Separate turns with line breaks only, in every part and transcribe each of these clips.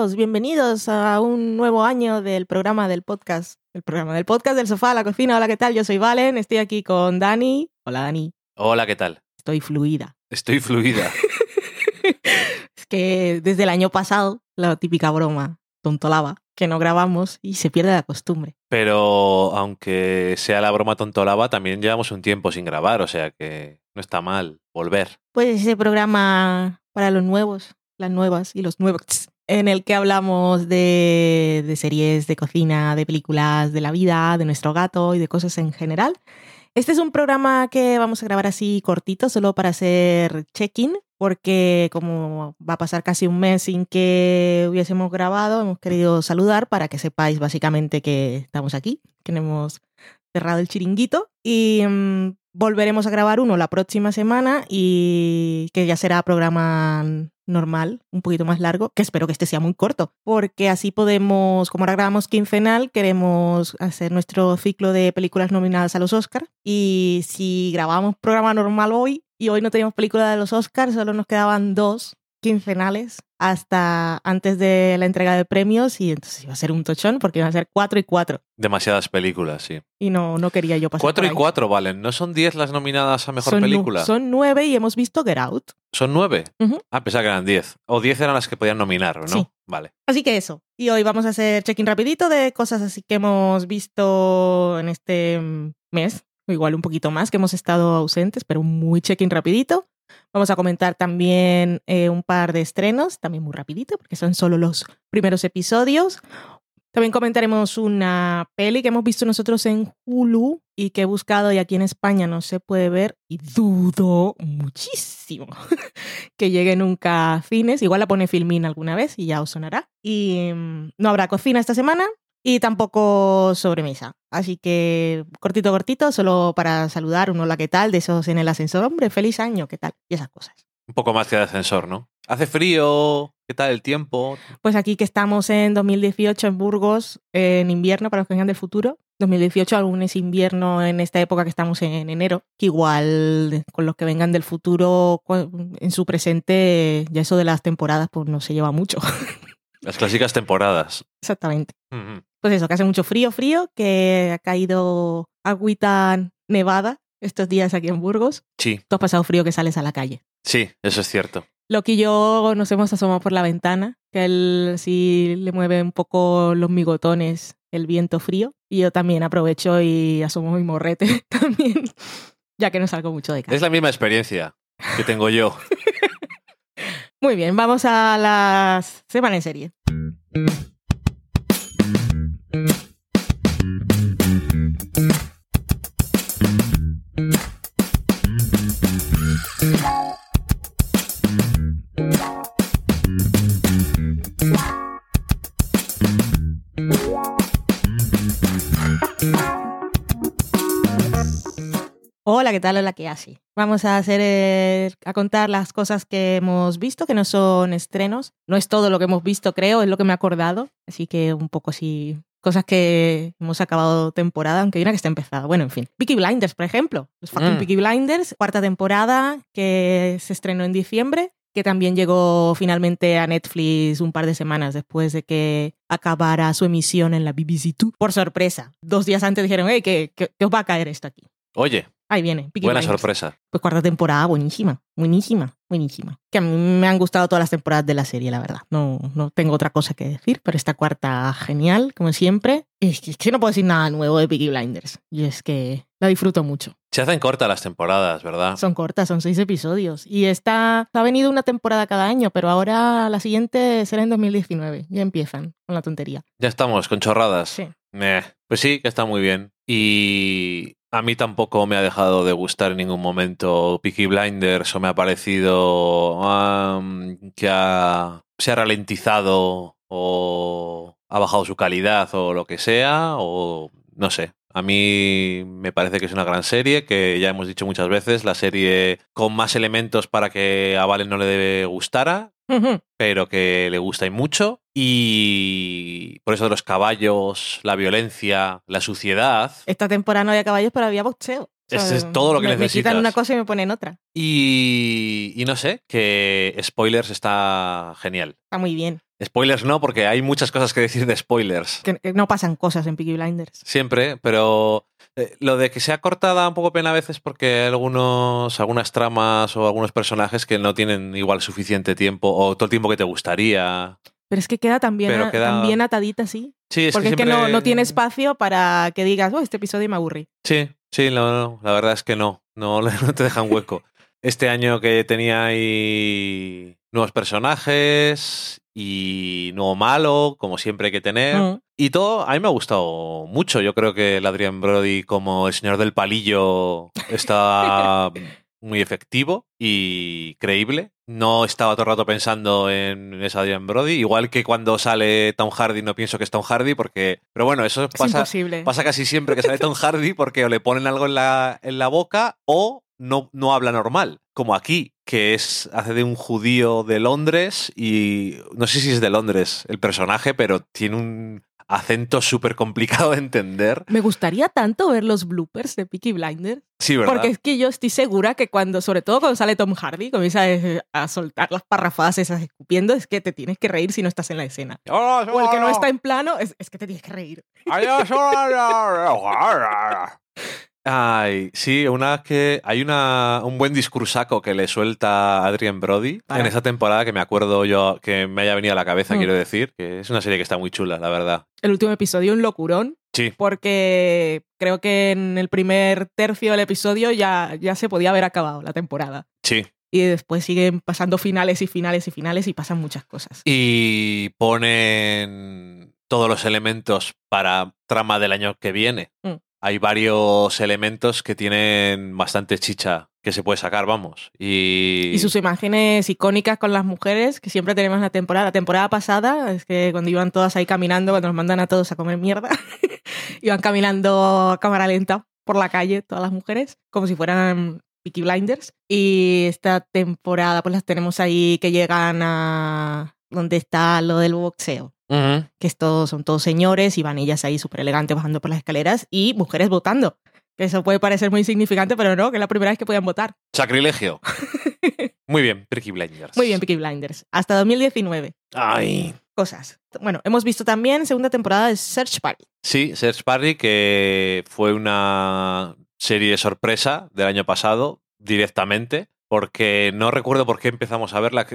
Bienvenidos a un nuevo año del programa del podcast. El programa del podcast del sofá a la cocina. Hola, ¿qué tal? Yo soy Valen, estoy aquí con Dani. Hola, Dani.
Hola, ¿qué tal?
Estoy fluida.
Estoy fluida.
es que desde el año pasado, la típica broma, tontolaba, que no grabamos y se pierde la costumbre.
Pero aunque sea la broma tontolaba, también llevamos un tiempo sin grabar, o sea que no está mal volver.
Pues ese programa para los nuevos, las nuevas y los nuevos en el que hablamos de, series, de cocina, de películas, de la vida, de nuestro gato y de cosas en general. Este es un programa que vamos a grabar así cortito, solo para hacer check-in, porque como va a pasar casi un mes sin que hubiésemos grabado, hemos querido saludar para que sepáis básicamente que estamos aquí, que hemos cerrado el chiringuito y mmm, volveremos a grabar uno la próxima semana y que ya será programa normal, un poquito más largo, que espero que este sea muy corto, porque así podemos, como ahora grabamos quincenal, queremos hacer nuestro ciclo de películas nominadas a los Oscars y si grabamos programa normal hoy y hoy no teníamos película de los Oscars, solo nos quedaban dos quincenales hasta antes de la entrega de premios y entonces iba a ser un tochón porque iban a ser cuatro y cuatro.
Demasiadas películas, sí.
Y no, no quería yo pasar.
Cuatro
por
y
ahí.
cuatro, valen. ¿No son diez las nominadas a mejor
son,
película?
Son nueve y hemos visto Get Out.
¿Son nueve?
Ujú.
Ah, pensaba que eran diez. O diez eran las que podían nominar, ¿no?
Sí.
Vale.
Así que eso. Y hoy vamos a hacer check-in rapidito de cosas así que hemos visto en este mm, mes, o igual un poquito más, que hemos estado ausentes, pero muy check-in rapidito. Vamos a comentar también eh, un par de estrenos, también muy rapidito, porque son solo los primeros episodios. También comentaremos una peli que hemos visto nosotros en Hulu y que he buscado y aquí en España no se puede ver y dudo muchísimo que llegue nunca a cines. Igual la pone Filmin alguna vez y ya os sonará. Y mm, no habrá cocina esta semana y tampoco sobremesa. Así que cortito, cortito, solo para saludar un hola, ¿qué tal? De esos en el ascensor. Hombre, feliz año, ¿qué tal? Y esas cosas.
Un poco más que de ascensor, ¿no? Hace frío. ¿Qué tal el tiempo?
Pues aquí que estamos en 2018 en Burgos, en invierno, para los que vengan del futuro. 2018 aún es invierno en esta época que estamos en enero, que igual con los que vengan del futuro en su presente ya eso de las temporadas pues no se lleva mucho.
Las clásicas temporadas.
Exactamente. Pues eso, que hace mucho frío, frío, que ha caído agüita nevada estos días aquí en Burgos.
Sí,
Tú has pasado frío que sales a la calle.
sí, eso es cierto.
Loki y yo nos hemos asomado por la ventana, que él sí le mueve un poco los migotones el viento frío. Y yo también aprovecho y asomo mi morrete también, ya que no salgo mucho de casa.
Es la misma experiencia que tengo yo.
Muy bien, vamos a las semana en serie. Hola, ¿qué tal? Hola, ¿qué hace? Vamos a hacer eh, a contar las cosas que hemos visto, que no son estrenos. No es todo lo que hemos visto, creo, es lo que me he acordado. Así que un poco así, cosas que hemos acabado temporada, aunque hay una que está empezada. Bueno, en fin. Peaky Blinders, por ejemplo. Los fucking
Mm.
Peaky Blinders, cuarta temporada que se estrenó en diciembre, que también llegó finalmente a Netflix un par de semanas después de que acabara su emisión en la BBC Two. Por sorpresa. Dos días antes dijeron, hey, que, que- que os va a caer esto aquí.
Oye,
Ahí viene. Peaky
buena
Blinders.
sorpresa.
Pues cuarta temporada, buenísima, buenísima, buenísima. Que a mí me han gustado todas las temporadas de la serie, la verdad. No, no tengo otra cosa que decir, pero esta cuarta, genial, como siempre. Es que, es que no puedo decir nada nuevo de Peaky Blinders. Y es que la disfruto mucho.
Se hacen cortas las temporadas, ¿verdad?
Son cortas, son seis episodios. Y esta ha venido una temporada cada año, pero ahora la siguiente será en 2019. Ya empiezan con la tontería.
Ya estamos con chorradas.
Sí.
Meh. Pues sí, que está muy bien. Y a mí tampoco me ha dejado de gustar en ningún momento Peaky Blinders o me ha parecido am, que ha- se ha ralentizado o ha bajado su calidad o lo que sea o no sé. A mí me parece que es una gran serie, que ya hemos dicho muchas veces, la serie con más elementos para que a Valen no le debe gustara, pero que le gusta y mucho. Y por eso de los caballos, la violencia, la suciedad.
Esta temporada no había caballos, pero había boxeo.
Es todo lo que
me, Me
necesitas.
quitan una cosa y me ponen otra.
Y, y no sé, que spoilers está genial.
Está muy bien.
Spoilers no, porque hay muchas cosas que decir de spoilers.
Que, no pasan cosas en Peaky Blinders.
Siempre, pero eh, lo de que sea cortada un poco pena a veces porque hay algunos, algunas tramas o algunos personajes que no tienen igual suficiente tiempo o todo el tiempo que te gustaría.
Pero es que queda también,
Pero queda-
también atadita así.
Sí, es
Porque
que
es que no, no tiene espacio para que digas, oh, este episodio me aburrí.
Sí, sí, no, no, la verdad es que no, no, no te dejan hueco. Este año que tenía ahí nuevos personajes y nuevo malo, como siempre hay que tener.
Mm.
Y todo, a mí me ha gustado mucho. Yo creo que el Adrian Brody como el señor del palillo está muy efectivo y creíble. No estaba todo el rato pensando en ese Adrian Brody. Igual que cuando sale Tom Hardy no pienso que es Tom Hardy porque... Pero bueno, eso
Es
pasa,
imposible.
pasa casi siempre que sale Tom Hardy porque o le ponen algo en la, en la boca o no, no habla normal. Como aquí, que es hace de un judío de Londres y no sé si es de Londres el personaje, pero tiene un acento súper complicado de entender.
Me gustaría tanto ver los bloopers de Peaky Blinders.
Sí, ¿verdad?
Porque es que yo estoy segura que cuando, sobre todo cuando sale Tom Hardy, comienza a, a soltar las parrafadas esas escupiendo, es que te tienes que reír si no estás en la escena. O el que no está en plano, es, es que te tienes que reír.
Ay, sí, una que hay una, un buen discursaco que le suelta Adrian Brody en esa temporada que me acuerdo yo que me haya venido a la cabeza,
Mm.
quiero decir, que es una serie que está muy chula, la verdad.
El último episodio, un locurón,
Sí,
porque creo que en el primer tercio del episodio ya, ya se podía haber acabado la temporada.
sí.
Y después siguen pasando finales y finales y finales y pasan muchas cosas.
Y ponen todos los elementos para trama del año que viene.
Mm.
Hay varios elementos que tienen bastante chicha que se puede sacar, vamos. Y,
sus imágenes icónicas con las mujeres que siempre tenemos en la temporada. La temporada pasada, es que cuando iban todas ahí caminando, cuando nos mandan a todos a comer mierda, iban caminando a cámara lenta por la calle, todas las mujeres, como si fueran Peaky Blinders. Y esta temporada, pues las tenemos ahí que llegan a donde está lo del boxeo. Que es todo- son todos señores y van ellas ahí súper elegantes bajando por las escaleras y mujeres votando. Que eso puede parecer muy insignificante, pero no, que es la primera vez que podían votar.
Sacrilegio. Muy bien, Peaky Blinders.
Muy bien, Peaky Blinders. Hasta 2019.
Ay.
Cosas. Bueno, hemos visto también segunda temporada de Search Party.
Sí, Search Party, que fue una serie sorpresa del año pasado, directamente, porque no recuerdo por qué empezamos a verla.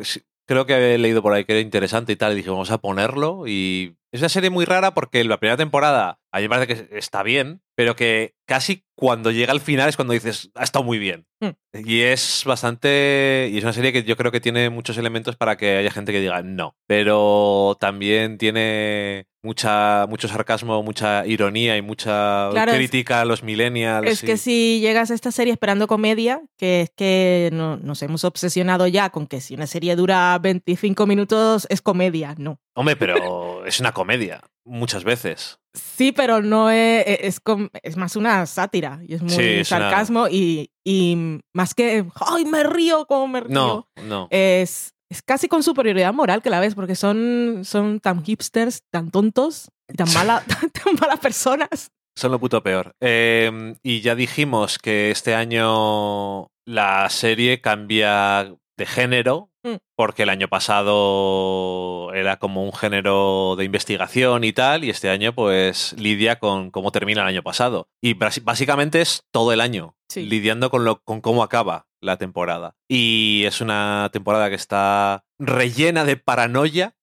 Creo que había leído por ahí que era interesante y tal, y dije, vamos a ponerlo. Y es una serie muy rara porque la primera temporada, a mí me parece que está bien, pero que casi cuando llega al final es cuando dices, ha estado muy bien.
Mm.
Y es bastante. Y es una serie que yo creo que tiene muchos elementos para que haya gente que diga no. Pero también tiene mucha, mucho sarcasmo, mucha ironía y mucha
Claro,
crítica a los millennials.
Es
y-
que si llegas a esta serie esperando comedia, que es que no- nos hemos obsesionado ya con que si una serie dura 25 minutos es comedia. No.
Hombre, pero es una comedia, muchas veces.
Sí, pero no es, es, es más una sátira y es muy
Sí, es una-
sarcasmo y, y más que, ¡ay, me río como me río!
No, no.
es, es casi con superioridad moral que la ves, porque son, son tan hipsters, tan tontos y tan, mala, tan, tan malas personas.
Son lo puto peor. Eh, y ya dijimos que este año la serie cambia de género,
Mm.
porque el año pasado era como un género de investigación y tal, y este año pues lidia con cómo termina el año pasado. Y básicamente es todo el año,
Sí.
lidiando con, lo, con cómo acaba la temporada. Y es una temporada que está rellena de paranoia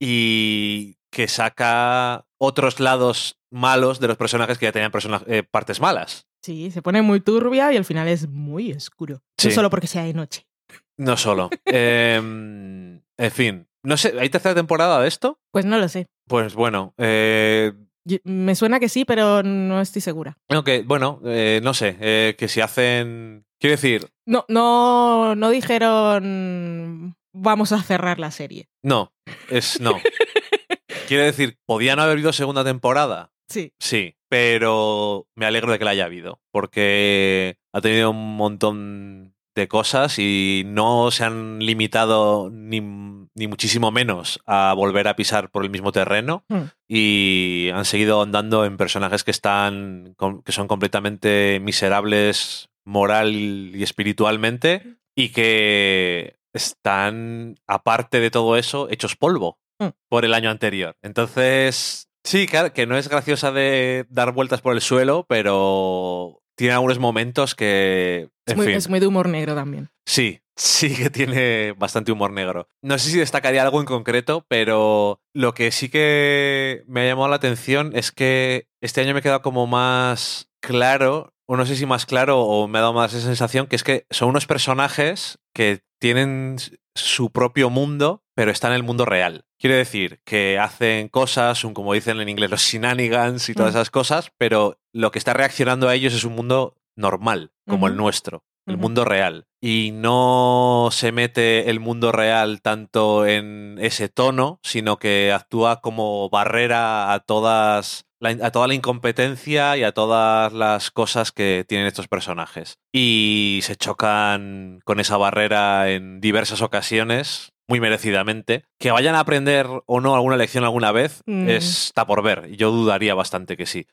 y que saca otros lados malos de los personajes que ya tenían eh, partes malas.
Sí, se pone muy turbia y al final es muy oscuro.
Sí.
No solo porque sea de noche.
No solo. Em, en fin, no sé, ¿hay tercera temporada de esto?
Pues no lo sé.
Pues bueno, eh,
Me suena que sí, pero no estoy segura.
ok, bueno, eh, no sé, eh, que si hacen... Quiero decir,
No, no, no dijeron vamos a cerrar la serie.
no, es no. Quiero decir, ¿podía no haber habido segunda temporada?
Sí.
Sí, pero me alegro de que la haya habido, porque ha tenido un montón de cosas y no se han limitado ni, ni muchísimo menos a volver a pisar por el mismo terreno
Hmm.
y han seguido andando en personajes que están que son completamente miserables moral y espiritualmente y que están aparte de todo eso hechos polvo
Mm.
por el año anterior. Entonces, sí, claro, que no es graciosa de dar vueltas por el suelo, pero tiene algunos momentos que...
Es
En
muy,
fin,
es muy de humor negro también.
sí, sí que tiene bastante humor negro. No sé si destacaría algo en concreto, pero lo que sí que me ha llamado la atención es que este año me he quedado como más claro, o no sé si más claro o me ha dado más esa sensación, que es que son unos personajes que tienen su propio mundo, pero están en el mundo real. Quiere decir que hacen cosas, un, como dicen en inglés, los shenanigans y todas
Mm.
esas cosas, pero lo que está reaccionando a ellos es un mundo normal, como el nuestro, el mundo real. Y no se mete el mundo real tanto en ese tono, sino que actúa como barrera a todas la- a toda la incompetencia y a todas las cosas que tienen estos personajes. Y se chocan con esa barrera en diversas ocasiones, muy merecidamente. Que vayan a aprender o no alguna lección alguna vez
Mm.
está por ver. Yo dudaría bastante que sí.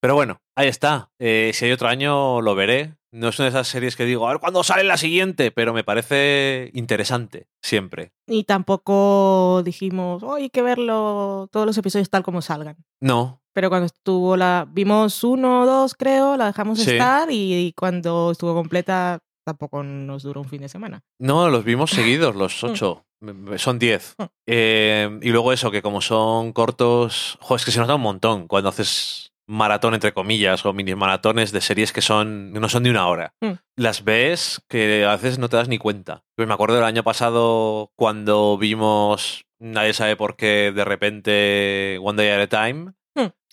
Pero bueno, ahí está. Eh, si hay otro año, lo veré. No es una de esas series que digo, a ver cuándo sale la siguiente, pero me parece interesante, siempre.
Y tampoco dijimos, oh, hay que verlo todos los episodios tal como salgan.
No,
Pero cuando estuvo la. Vimos uno o dos, creo, la dejamos
Sí.
estar y, cuando estuvo completa tampoco nos duró un fin de semana.
No, los vimos seguidos, los ocho. M- Son diez.
Mm.
Eh, y luego eso, que como son cortos, jo, es que se nota un montón cuando haces maratón, entre comillas, o mini maratones de series que son no son de una hora.
Mm.
Las ves que a veces no te das ni cuenta. Pues me acuerdo del año pasado cuando vimos, nadie sabe por qué, de repente One Day at a Time,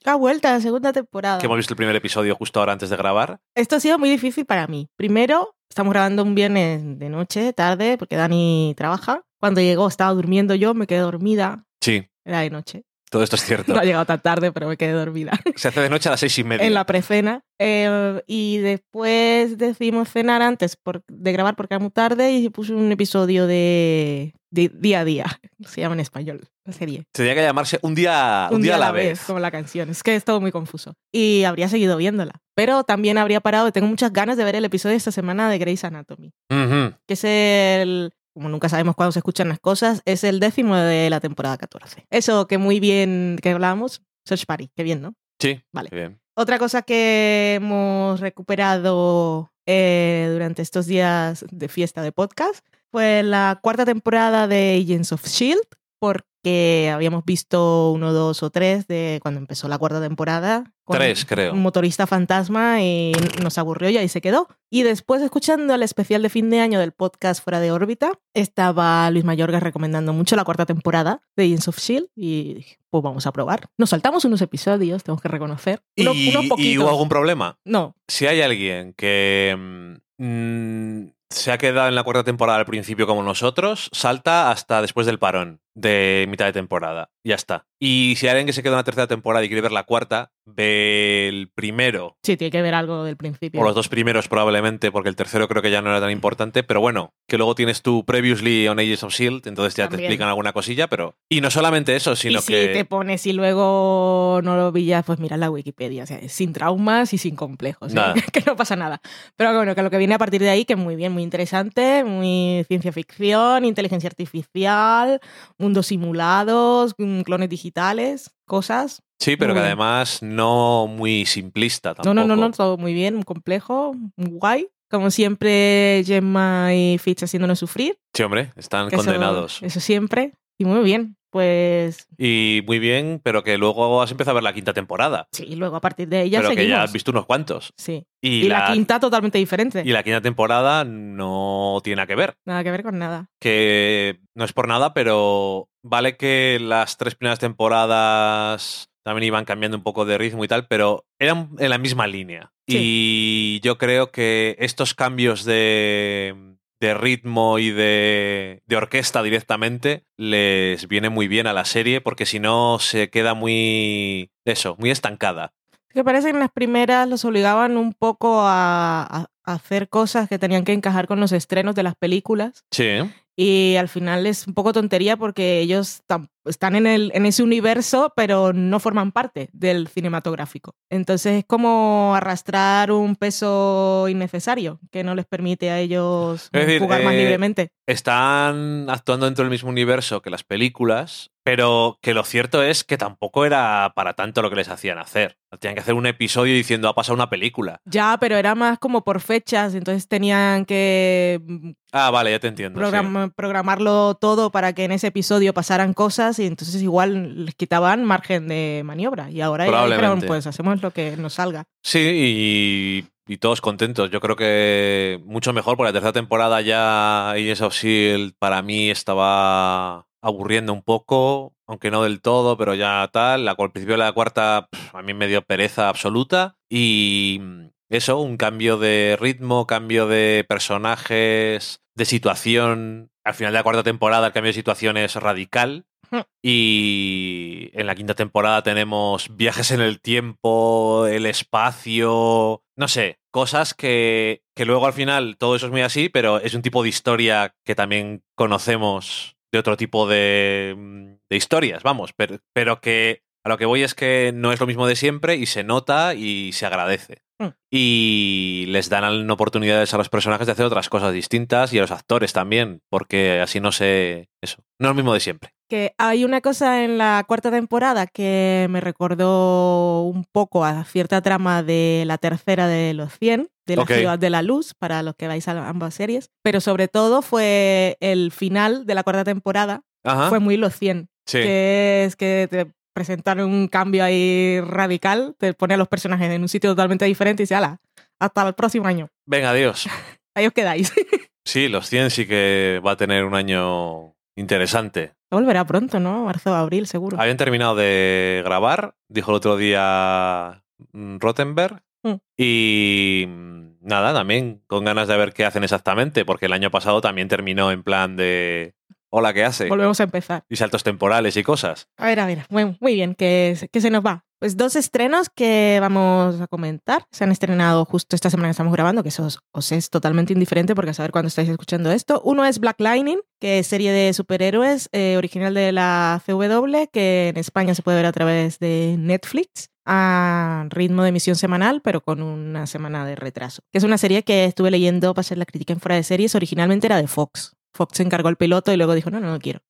Ha vuelta, segunda temporada.
que hemos visto el primer episodio justo ahora antes de grabar.
Esto ha sido muy difícil para mí. Primero, estamos grabando un viernes de noche, tarde, porque Dani trabaja. Cuando llegó estaba durmiendo yo, me quedé dormida.
Sí,
Era de noche.
todo esto es cierto.
No ha llegado tan tarde, pero me quedé dormida.
Se hace de noche a las seis y media.
en la precena. Eh, y después decidimos cenar antes por- de grabar porque era muy tarde y puse un episodio de, de día a día. Se llama en español la serie.
Tendría que llamarse un día, un día a la vez.
como la canción. Es que es todo muy confuso. Y habría seguido viéndola. Pero también habría parado. Tengo muchas ganas de ver el episodio de esta semana de Grey's Anatomy.
Ujú.
Que es el. Como nunca sabemos cuándo se escuchan las cosas, es el décimo de la temporada 14. Eso que muy bien que hablábamos. Search Party, qué bien, ¿no?
Sí,
Vale.
bien.
Otra cosa que hemos recuperado eh, durante estos días de fiesta de podcast fue la cuarta temporada de Agents of Shield, E porque habíamos visto uno, dos o tres de cuando empezó la cuarta temporada. con
Tres, creo.
Un motorista fantasma y nos aburrió y ahí se quedó. Y después, escuchando el especial de fin de año del podcast Fuera de órbita, estaba Luis Mayorga recomendando mucho la cuarta temporada de Agents of Shield y dije, pues vamos a probar. Nos saltamos unos episodios, tenemos que reconocer. Uno-
¿Y,
unos
y
poquitos.
hubo algún problema?
No,
Si hay alguien que mm, se ha quedado en la cuarta temporada al principio como nosotros, salta hasta después del parón de mitad de temporada. Ya está. Y si hay alguien que se queda en la tercera temporada y quiere ver la cuarta, ve el primero
sí, tiene que ver algo del principio.
o los dos primeros probablemente, porque el tercero creo que ya no era tan importante, pero bueno, que luego tienes tu Previously on Ages of S.H.I.E.L.D., entonces ya te
También.
explican alguna cosilla, pero... Y no solamente eso, sino
y si
que...
te pones y luego no lo pillas, pues mira la Wikipedia. O sea, sin traumas y sin complejos. ¿eh? Que no pasa nada. Pero bueno, que lo que viene a partir de ahí, que muy bien, muy interesante, muy ciencia ficción, inteligencia artificial, mundos simulados, mm, clones digitales, cosas.
Sí, pero
Muy
que
bien.
además no muy simplista
No,
tampoco.
no, no, no, todo muy bien, muy complejo, muy guay. Como siempre, Gemma y Fitch haciéndonos sufrir.
Sí, hombre, están
que eso-
condenados.
Eso, siempre. Y muy bien. Pues
Y muy bien, pero que luego has empezado a ver la quinta temporada.
sí, luego a partir de ella
pero que ya has visto unos cuantos.
Sí.
Y,
Y, la, quinta totalmente diferente.
y la quinta temporada no tiene nada que ver.
Nada que ver con nada.
Que no es por nada, pero vale que las tres primeras temporadas también iban cambiando un poco de ritmo y tal, pero eran en la misma línea. Y yo creo que estos cambios de, de ritmo y de, de orquesta directamente les viene muy bien a la serie, porque si no se queda muy, eso, muy estancada.
Que parece que en las primeras los obligaban un poco a, a- a hacer cosas que tenían que encajar con los estrenos de las películas.
Sí.
Y al final es un poco tontería porque ellos están en, el, en ese universo, pero no forman parte del cinematográfico. Entonces es como arrastrar un peso innecesario que no les permite a ellos
Es decir,
jugar más
eh,
libremente.
Están actuando dentro del mismo universo que las películas, Pero que lo cierto es que tampoco era para tanto lo que les hacían hacer. Tenían que hacer un episodio diciendo ha pasado una película.
Ya, pero era más como por fechas, entonces tenían que mm,
Ah, vale, ya te entiendo. sí.
programarlo todo para que en ese episodio pasaran cosas y entonces igual les quitaban margen de maniobra. Y ahora ya dijeron, pues hacemos lo que nos salga.
Sí, y, y todos contentos. Yo creo que mucho mejor, porque la tercera temporada ya, y eso sí, para mí estaba aburriendo un poco, aunque no del todo, pero ya tal. La, al principio de la cuarta a mí me dio pereza absoluta y eso, un cambio de ritmo, cambio de personajes, de situación. Al final de la cuarta temporada el cambio de situación es radical.
Hmm.
Y en la quinta temporada tenemos viajes en el tiempo, el espacio, no sé, cosas que, que luego al final todo eso es muy así, pero es un tipo de historia que también conocemos de otro tipo de, mm, de historias, vamos, pero, pero que a lo que voy es que no es lo mismo de siempre y se nota y se agradece.
Mm.
Y les dan oportunidades a los personajes de hacer otras cosas distintas y a los actores también, porque así no sé eso. No es lo mismo de siempre.
Que hay una cosa en la cuarta temporada que me recordó un poco a cierta trama de la tercera de los 100, de la ciudad de la luz, para los que vais a ambas series. Pero sobre todo fue el final de la cuarta temporada,
Ajá.
fue muy los 100.
sí.
que es que te presentaron un cambio ahí radical, te pone a los personajes en un sitio totalmente diferente y dice, ala, hasta el próximo año.
Venga, adiós.
Ahí os quedáis.
Sí, los 100 sí que va a tener un año interesante.
Volverá pronto, ¿no? Marzo, abril, seguro.
Habían terminado de grabar, dijo el otro día mm, Rottenberg.
Mm.
Y nada, también con ganas de ver qué hacen exactamente, porque el año pasado también terminó en plan de hola, ¿qué hace?
Volvemos a empezar.
Y saltos temporales y cosas.
A ver, a ver. Bueno, muy bien, que, se- que se nos va. Pues dos estrenos que vamos a comentar. Se han estrenado justo esta semana que estamos grabando, que eso os, os es totalmente indiferente porque a saber cuándo estáis escuchando esto. Uno es Black Lightning, que es serie de superhéroes eh, original de la CW, que en España se puede ver a través de Netflix a ritmo de emisión semanal, pero con una semana de retraso. Que es una serie que estuve leyendo para hacer la crítica en fuera de series. Originalmente era de Fox. Fox se encargó el piloto y luego dijo, no, no, no quiero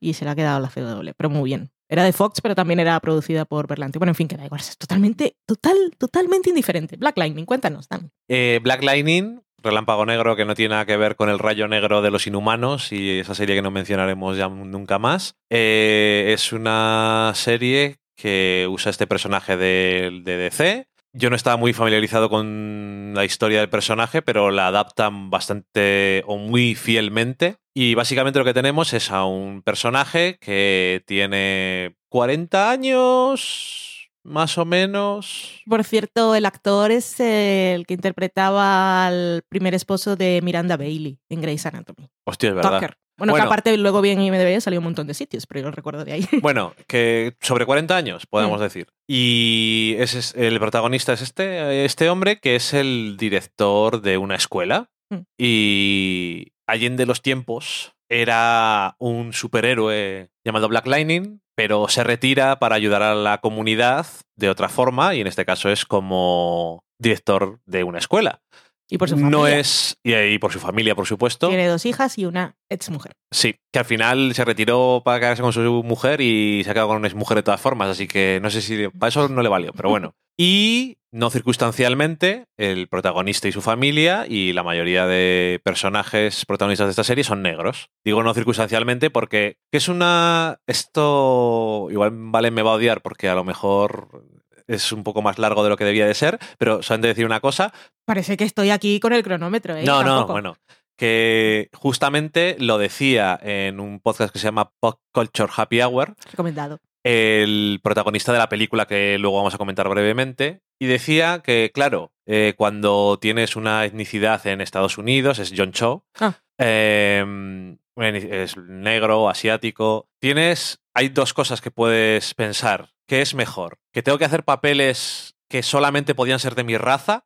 y se la ha quedado la CW, pero muy bien. Era de Fox, pero también era producida por Berlanti. Bueno, en fin, que da igual, es totalmente, total, totalmente indiferente. Black Lightning, cuéntanos, Dan.
Eh, Black Lightning, Relámpago Negro, que no tiene nada que ver con el rayo negro de los inhumanos y esa serie que no mencionaremos ya nunca más. Eh, es una serie que usa este personaje de, de DC. Yo no estaba muy familiarizado con la historia del personaje, pero la adaptan bastante o muy fielmente. Y básicamente lo que tenemos es a un personaje que tiene 40 años, más o menos.
Por cierto, el actor es el que interpretaba al primer esposo de Miranda Bailey en Grey's Anatomy.
Hostia, es verdad.
Tucker. Bueno,
Bueno.
que aparte luego bien en IMDb salió un montón de sitios, pero yo lo recuerdo de ahí.
Bueno, que sobre 40 años, podemos
Mm.
decir. Y ese es, el protagonista es este, este hombre que es el director de una escuela.
Mm.
Y allende los tiempos era un superhéroe llamado Black Lightning, pero se retira para ayudar a la comunidad de otra forma, y en este caso es como director de una escuela.
Y por su familia.
No es. Y, y por su familia, por supuesto.
Tiene dos hijas y una ex mujer.
Sí, que al final se retiró para quedarse con su mujer y se ha quedado con una mujer de todas formas, así que no sé si para eso no le valió, pero bueno. Y no circunstancialmente, el protagonista y su familia y la mayoría de personajes protagonistas de esta serie son negros. Digo no circunstancialmente porque que es una... Esto igual Vale me va a odiar porque a lo mejor es un poco más largo de lo que debía de ser, pero solamente decir una cosa,
Parece que estoy aquí con el cronómetro, ¿eh?
no, no, bueno. Que justamente lo decía en un podcast que se llama Pop Culture Happy Hour,
Recomendado.
el protagonista de la película que luego vamos a comentar brevemente, y decía que, claro, eh, cuando tienes una etnicidad en Estados Unidos, es John Cho,
Ah.
eh, es negro, asiático, tienes, hay dos cosas que puedes pensar. ¿Qué es mejor? ¿Que tengo que hacer papeles que solamente podían ser de mi raza?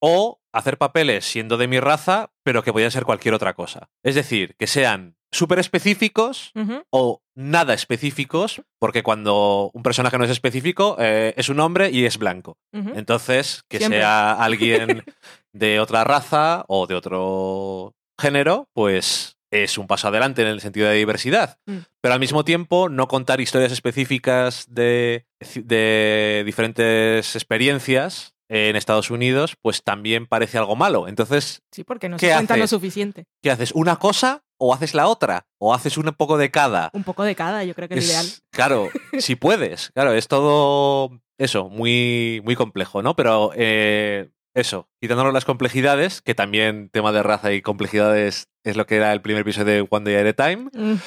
O hacer papeles siendo de mi raza, pero que podían ser cualquier otra cosa. Es decir, que sean súper específicos o nada específicos, porque cuando un personaje no es específico, eh, es un hombre y es blanco. Entonces, que
Siempre.
sea alguien de otra raza o de otro género, pues es un paso adelante en el sentido de diversidad.
Mm.
Pero al mismo tiempo, no contar historias específicas de, de diferentes experiencias en Estados Unidos, pues también parece algo malo. Entonces,
Sí, porque no
¿Qué
se cuenta lo
haces?
suficiente.
¿qué haces? ¿Una cosa o haces la otra? ¿O haces un poco de cada?
Un poco de cada, yo creo que es,
Es-
ideal.
Claro, si puedes. Claro, es todo eso, muy, muy complejo, ¿no? Pero eh, eso, quitándonos las complejidades, que también tema de raza y complejidades es lo que era el primer episodio de One Day at a Time.
Mm.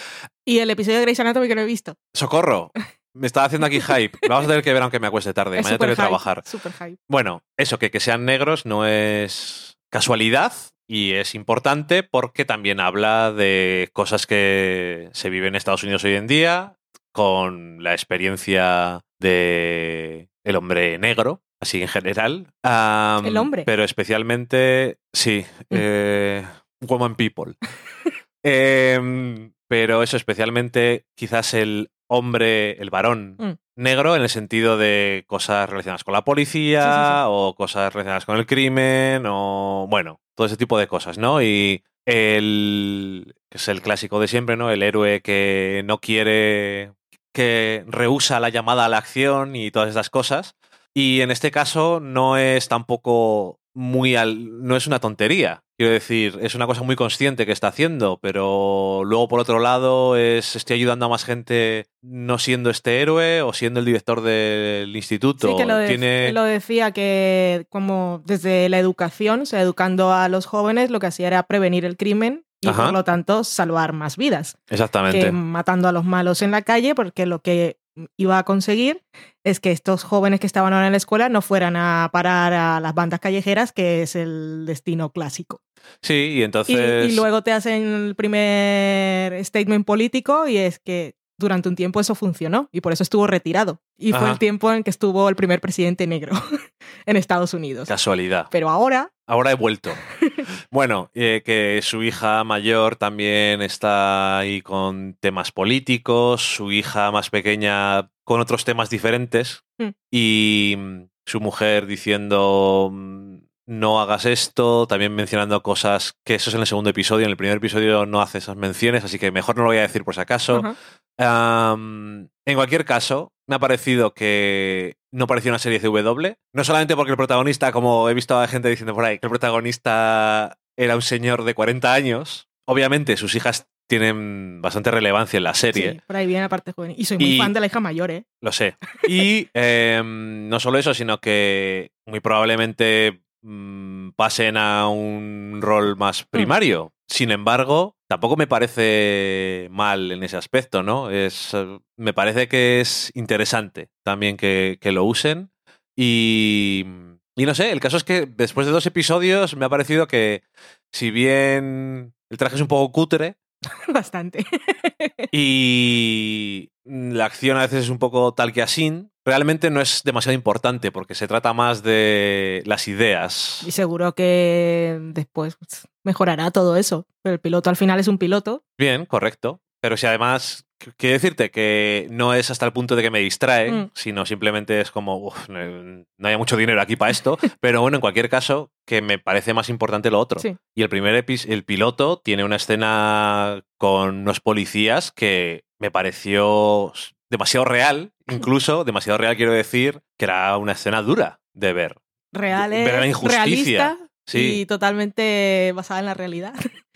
Y el episodio de Grey's Anatomy que no he visto.
¡Socorro! Me estaba haciendo aquí hype. Vamos a tener que ver aunque me acueste tarde.
Es
Mañana tengo que
hype,
trabajar.
Super hype.
Bueno, eso, que, que sean negros no es casualidad y es importante porque también habla de cosas que se viven en Estados Unidos hoy en día, con la experiencia de el hombre negro, así en general.
El hombre.
Pero especialmente, sí,
Mm.
eh, woman people. Em, pero eso, especialmente quizás el hombre, el varón
Mm.
negro en el sentido de cosas relacionadas con la policía
Sí, sí, sí.
o cosas relacionadas con el crimen o, bueno, todo ese tipo de cosas, ¿no? Y el, que es el clásico de siempre, ¿no? El héroe que no quiere, que rehúsa la llamada a la acción y todas estas cosas. Y en este caso no es tampoco muy al, no es una tontería. Quiero decir, es una cosa muy consciente que está haciendo, pero luego por otro lado es estoy ayudando a más gente no siendo este héroe o siendo el director del instituto.
Sí, que lo, de-
Tiene
lo decía que como desde la educación, o sea, educando a los jóvenes, lo que hacía era prevenir el crimen y
Ajá.
por lo tanto salvar más vidas
exactamente.
que matando a los malos en la calle, porque lo que iba a conseguir es que estos jóvenes que estaban ahora en la escuela no fueran a parar a las bandas callejeras, que es el destino clásico.
Sí, y entonces
y luego te hacen el primer statement político y es que durante un tiempo eso funcionó y por eso estuvo retirado. Y fue el tiempo en que estuvo el primer presidente negro en Estados Unidos.
casualidad.
Pero ahora,
Ahora he vuelto. bueno, eh, que su hija mayor también está ahí con temas políticos, su hija más pequeña con otros temas diferentes
Mm.
y mm, su mujer diciendo mm, no hagas esto, también mencionando cosas que eso es en el segundo episodio, en el primer episodio no hace esas menciones, así que mejor no lo voy a decir por si acaso. en cualquier caso, me ha parecido que no parecía una serie CW. No solamente porque el protagonista, como he visto a gente diciendo por ahí, que el protagonista era un señor de 40 años. Obviamente, sus hijas tienen bastante relevancia en la serie.
sí, por ahí viene la parte joven. Y soy muy
Y-
fan de la hija mayor, ¿eh?
Lo sé. Y em, no solo eso, sino que muy probablemente mm, pasen a un rol más primario. Sin embargo, tampoco me parece mal en ese aspecto, ¿no? Es, eh, me parece que es interesante también que, que lo usen. Y, y no sé, el caso es que después de dos episodios me ha parecido que, si bien el traje es un poco cutre,
Bastante.
y la acción a veces es un poco tal que así. Realmente no es demasiado importante porque se trata más de las ideas.
Y seguro que después mejorará todo eso. Pero el piloto al final es un piloto.
Bien, correcto. Pero si además, qu- quiero decirte que no es hasta el punto de que me distrae,
Mm.
sino simplemente es como, "Uf, no, no hay mucho dinero aquí para esto. pero bueno, en cualquier caso, que me parece más importante lo otro.
Sí.
Y el primer episodio, el piloto, tiene una escena con unos policías que me pareció demasiado real, incluso demasiado real quiero decir, que era una escena dura de ver.
Real
Ver la
es
injusticia.
realista
Sí.
y totalmente basada en la realidad.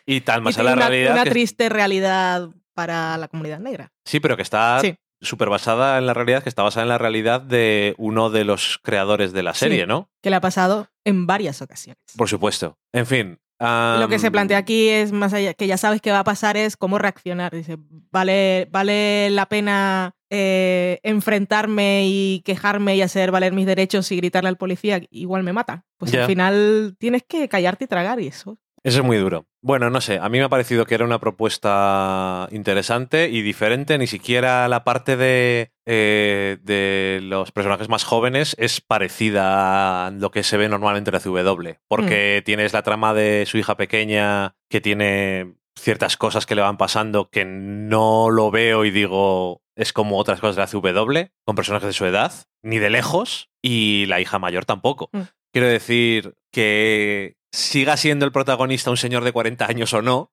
Y tal,
Y
más a
tiene
la realidad.
una
que-
triste realidad para la comunidad negra.
Sí, pero que está
Sí.
súper basada en la realidad, que está basada en la realidad de uno de los creadores de la
Sí.
serie, ¿no?
que le ha pasado en varias ocasiones.
Por supuesto. En fin.
Lo que se plantea aquí es más allá, que ya sabes qué va a pasar, es cómo reaccionar. Dice, vale, vale la pena eh, enfrentarme y quejarme y hacer valer mis derechos y gritarle al policía, igual me mata. Pues al final tienes que callarte y tragar y eso.
Eso es muy duro. Bueno, no sé, a mí me ha parecido que era una propuesta interesante y diferente. Ni siquiera la parte de, eh, de los personajes más jóvenes es parecida a lo que se ve normalmente en la CW. Porque tienes la trama de su hija pequeña que tiene ciertas cosas que le van pasando que no lo veo y digo es como otras cosas de la CW, con personajes de su edad, ni de lejos, y la hija mayor tampoco.
Mm.
Quiero decir que siga siendo el protagonista un señor de 40 años o no,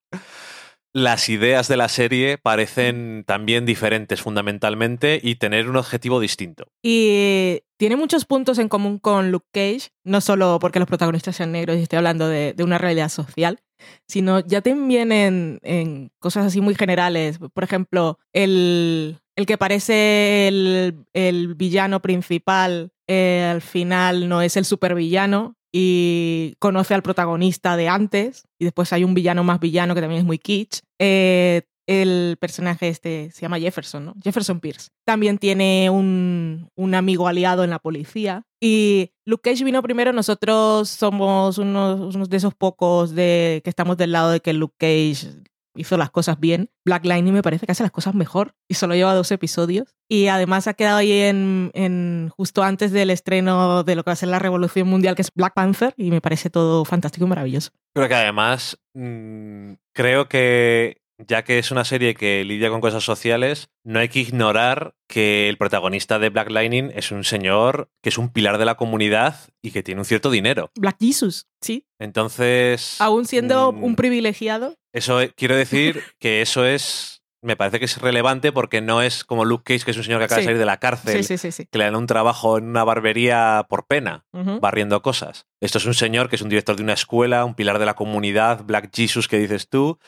las ideas de la serie parecen también diferentes fundamentalmente y tener un objetivo distinto.
Y tiene muchos puntos en común con Luke Cage, no solo porque los protagonistas sean negros y estoy hablando de, una realidad social, sino ya también en, en, cosas así muy generales. Por ejemplo, el, el que parece el, el villano principal eh, al final no es el supervillano y conoce al protagonista de antes y después hay un villano más villano que también es muy kitsch. Eh, el personaje este se llama Jefferson, ¿no? Jefferson Pierce. También tiene un, un, amigo aliado en la policía. Y Luke Cage vino primero, nosotros somos unos, unos de esos pocos de, que estamos del lado de que Luke Cage hizo las cosas bien. Black Lightning me parece que hace las cosas mejor y solo lleva dos episodios. Y además ha quedado ahí en, en, justo antes del estreno de lo que va a ser la revolución mundial, que es Black Panther, y me parece todo fantástico y maravilloso.
Creo que además, mmm, creo que ya que es una serie que lidia con cosas sociales, no hay que ignorar que el protagonista de Black Lightning es un señor que es un pilar de la comunidad y que tiene un cierto dinero.
Black Jesus, sí.
Entonces.
Aún siendo mmm, un privilegiado.
Eso quiero decir que eso es. Me parece que es relevante porque no es como Luke Cage, que es un señor que acaba
sí.
de salir de la cárcel,
sí, sí,
que le dan un trabajo en una barbería por pena, uh -huh. barriendo cosas. Esto es un señor que es un director de una escuela, un pilar de la comunidad, Black Jesus que dices tú,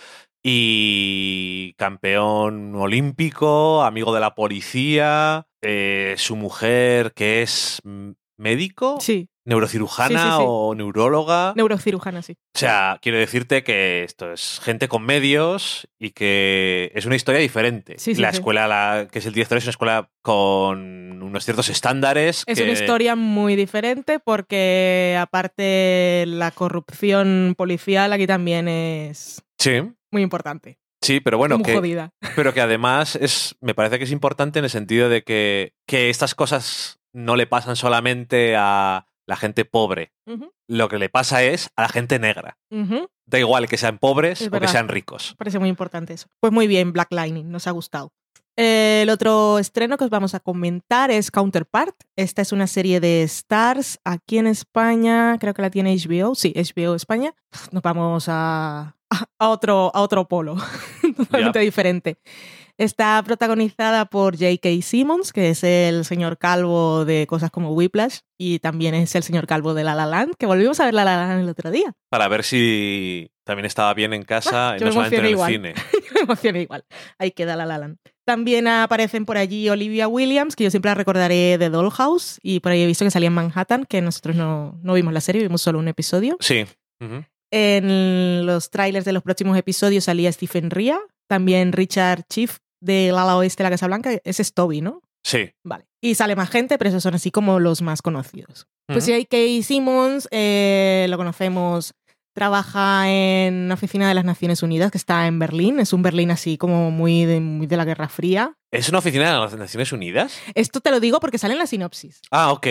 y campeón olímpico, amigo de la policía, eh, su mujer que es médico,
sí.
Neurocirujana
sí, sí,
o neuróloga.
Neurocirujana, sí.
O sea, quiero decirte que esto es gente con medios y que es una historia diferente. la escuela, la, que es el director, es una escuela con unos ciertos estándares.
Es
que...
una historia muy diferente porque aparte la corrupción policial aquí también es...
Sí
muy importante.
Sí, pero bueno,
Muy
que,
jodida.
pero que además es, me parece que es importante en el sentido de que, que estas cosas no le pasan solamente a la gente pobre.
Uh -huh.
Lo que le pasa es a la gente negra.
Uh -huh.
Da igual que sean pobres
Es
o que sean ricos.
Parece muy importante eso. Pues muy bien, Black Lightning, nos ha gustado. El otro estreno que os vamos a comentar es Counterpart. Esta es una serie de Stars aquí en España. Creo que la tiene HBO. Sí, HBO España. Nos vamos a, a, otro, a otro polo, totalmente diferente. Está protagonizada por J.K. Simmons, que es el señor calvo de cosas como Whiplash, y también es el señor calvo de La La Land, que volvimos a ver La La Land el otro día.
Para ver si también estaba bien en casa
Ah,
y no
me
solamente en el
emocioné
cine.
me emociona igual. Ahí queda La La Land. También aparecen por allí Olivia Williams, que yo siempre la recordaré de Dollhouse, y por ahí he visto que salía en Manhattan, que nosotros no, no vimos la serie, vimos solo un episodio.
Sí.
En los trailers de los próximos episodios salía Stephen Ria, también Richard Chief de La La Oeste, La Casa Blanca, ese es Toby, ¿no?
Sí.
Vale. Y sale más gente, pero esos son así como los más conocidos. Pues
Ujú.
J.K. Simmons, eh, lo conocemos, trabaja en una oficina de las Naciones Unidas que está en Berlín. Es un Berlín así como muy de, muy de la Guerra Fría.
¿Es una oficina de las Naciones Unidas?
Esto te lo digo porque sale en la sinopsis.
Ah, ok.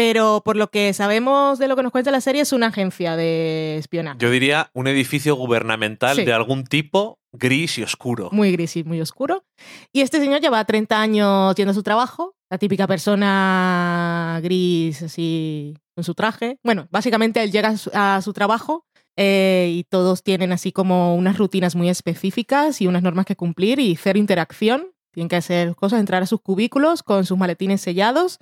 Pero por lo que sabemos de lo que nos cuenta la serie, es una agencia de espionaje.
Yo diría un edificio gubernamental
Sí.
de algún tipo gris y oscuro.
Muy gris y muy oscuro. Y este señor lleva 30 años haciendo su trabajo. La típica persona gris, así, con su traje. Bueno, básicamente él llega a su, a su trabajo eh, y todos tienen así como unas rutinas muy específicas y unas normas que cumplir y cero interacción. Tienen que hacer cosas, entrar a sus cubículos con sus maletines sellados,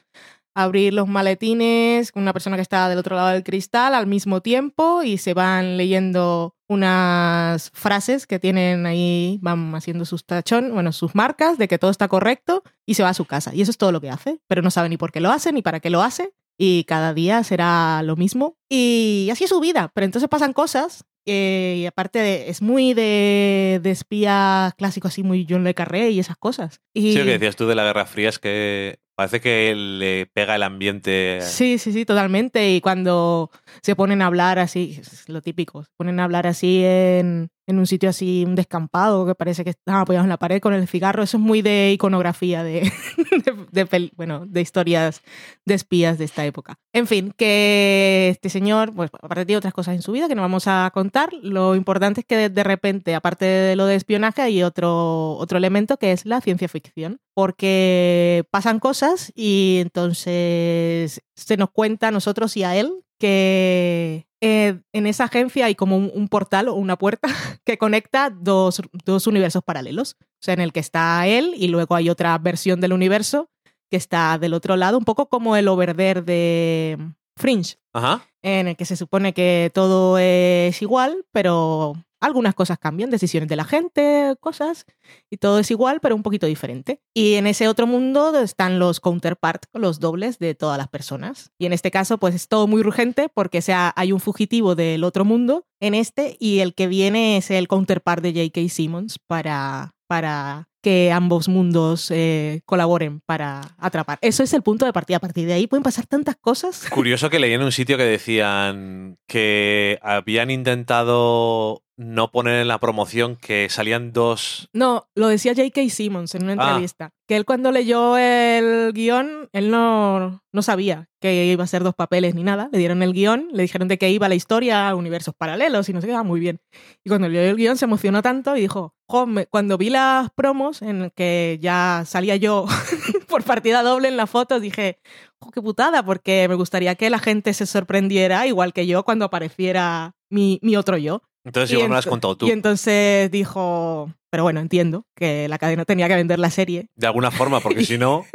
abrir los maletines con una persona que está del otro lado del cristal al mismo tiempo y se van leyendo unas frases que tienen ahí, van haciendo sus tachón, bueno, sus marcas de que todo está correcto y se va a su casa. Y eso es todo lo que hace, pero no sabe ni por qué lo hace ni para qué lo hace y cada día será lo mismo. Y así es su vida, pero entonces pasan cosas eh, y aparte de- es muy de, de espía clásico, así muy John Le Carré y esas cosas. Y,
Sí, lo que decías tú de la Guerra Fría es que parece que le pega el ambiente.
Sí, sí, sí, totalmente. Y cuando se ponen a hablar así, es lo típico, se ponen a hablar así en, en un sitio así, un descampado, que parece que están apoyados en la pared con el cigarro, eso es muy de iconografía, de, bueno, de historias de espías de esta época. En fin, que este señor, pues aparte tiene otras cosas en su vida que no vamos a contar, lo importante es que de, de repente, aparte de lo de espionaje, hay otro, otro elemento que es la ciencia ficción, porque pasan cosas y entonces se nos cuenta a nosotros y a él que eh, en esa agencia hay como un, un portal o una puerta que conecta dos, dos universos paralelos. O sea, en el que está él y luego hay otra versión del universo que está del otro lado, un poco como el overder de Fringe,
Ajá.
en el que se supone que todo es igual, pero algunas cosas cambian, decisiones de la gente, cosas, y todo es igual, pero un poquito diferente. Y en ese otro mundo están los counterpart, los dobles de todas las personas. Y en este caso, pues es todo muy urgente porque sea, hay un fugitivo del otro mundo en este y el que viene es el counterpart de J.K. Simmons para, para que ambos mundos eh, colaboren para atrapar. Eso es el punto de partida. A partir de ahí pueden pasar tantas cosas.
Curioso que leí en un sitio que decían que habían intentado no poner en la promoción que salían dos.
No, lo decía J.K. Simmons en una
Ah.
entrevista. Que él cuando leyó el guion, él no, no sabía que iba a ser dos papeles ni nada. Le dieron el guion, le dijeron de qué iba la historia, universos paralelos y no sé qué, ah, muy bien. Y cuando leyó el guion se emocionó tanto y dijo, "Jo, me- cuando vi las promos en que ya salía yo por partida doble en la foto, dije, "Jo, qué putada, porque me gustaría que la gente se sorprendiera igual que yo cuando apareciera mi, mi otro yo.
Entonces
Y
igual no lo has contado tú.
Y entonces dijo, pero bueno, entiendo que la cadena tenía que vender la serie.
De alguna forma, porque si no.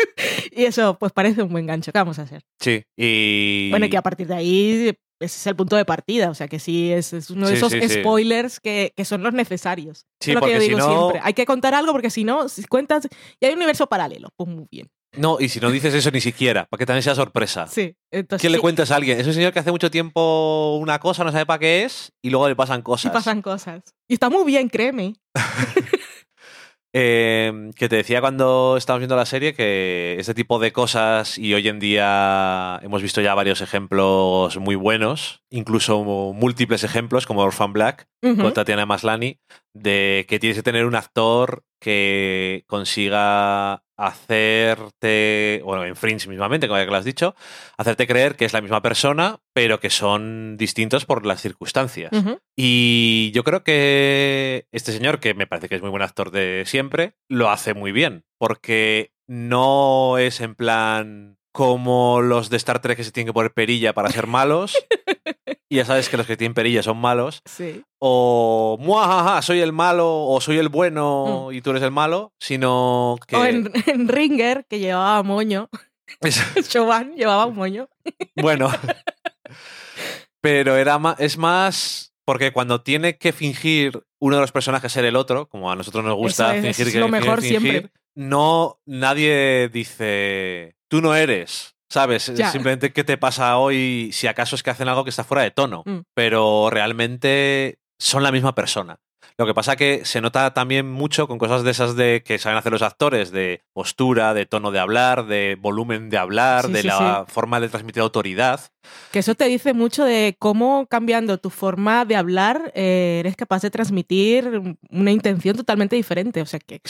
Y eso pues parece un buen gancho. ¿Qué vamos a hacer?
Sí. Y.
Bueno, y que a partir de ahí ese es el punto de partida. O sea que sí, es, es uno de
Sí,
esos
sí, sí.
spoilers que, que son los necesarios.
Sí,
es lo que yo
porque si
digo
no-
siempre. Hay que contar algo porque si no, si cuentas... Y hay un universo paralelo. Pues muy bien.
No, y si no dices eso ni siquiera, para que también sea sorpresa.
Sí. Entonces,
¿Quién le
sí,
cuentas a alguien? Es un señor que hace mucho tiempo una cosa, no sabe para qué es, y luego le pasan
Y
cosas.
pasan cosas. Y está muy bien, créeme.
Eh, que te decía cuando estábamos viendo la serie que este tipo de cosas, y hoy en día hemos visto ya varios ejemplos muy buenos, incluso múltiples ejemplos, como Orphan Black, con Tatiana Maslany, de que tienes que tener un actor que consiga hacerte, bueno, en Fringe mismamente, como ya que lo has dicho, hacerte creer que es la misma persona, pero que son distintos por las circunstancias. Y yo creo que este señor, que me parece que es muy buen actor de siempre, lo hace muy bien, porque no es en plan como los de Star Trek que se tienen que poner perilla para ser malos. y ya sabes que los que tienen perilla son malos.
Sí.
O muajaja, soy el malo o soy el bueno y tú eres el malo, sino que...
Mm. O en, en Ringer, que llevaba moño. Chauvin llevaba un moño.
Bueno. Pero era más, es más porque cuando tiene que fingir uno de los personajes ser el otro, como a nosotros nos gusta
es,
fingir
es
que
lo mejor
fingir,
siempre.
no nadie dice tú no eres, ¿sabes?
Ya.
Simplemente qué te pasa hoy, si acaso es que hacen algo que está fuera de tono,
Mm.
pero realmente son la misma persona. Lo que pasa que se nota también mucho con cosas de esas de que saben hacer los actores, de postura, de tono de hablar, de volumen de hablar,
Sí,
de
sí,
la forma de transmitir autoridad.
Que eso te dice mucho de cómo cambiando tu forma de hablar eh, eres capaz de transmitir una intención totalmente diferente. O sea que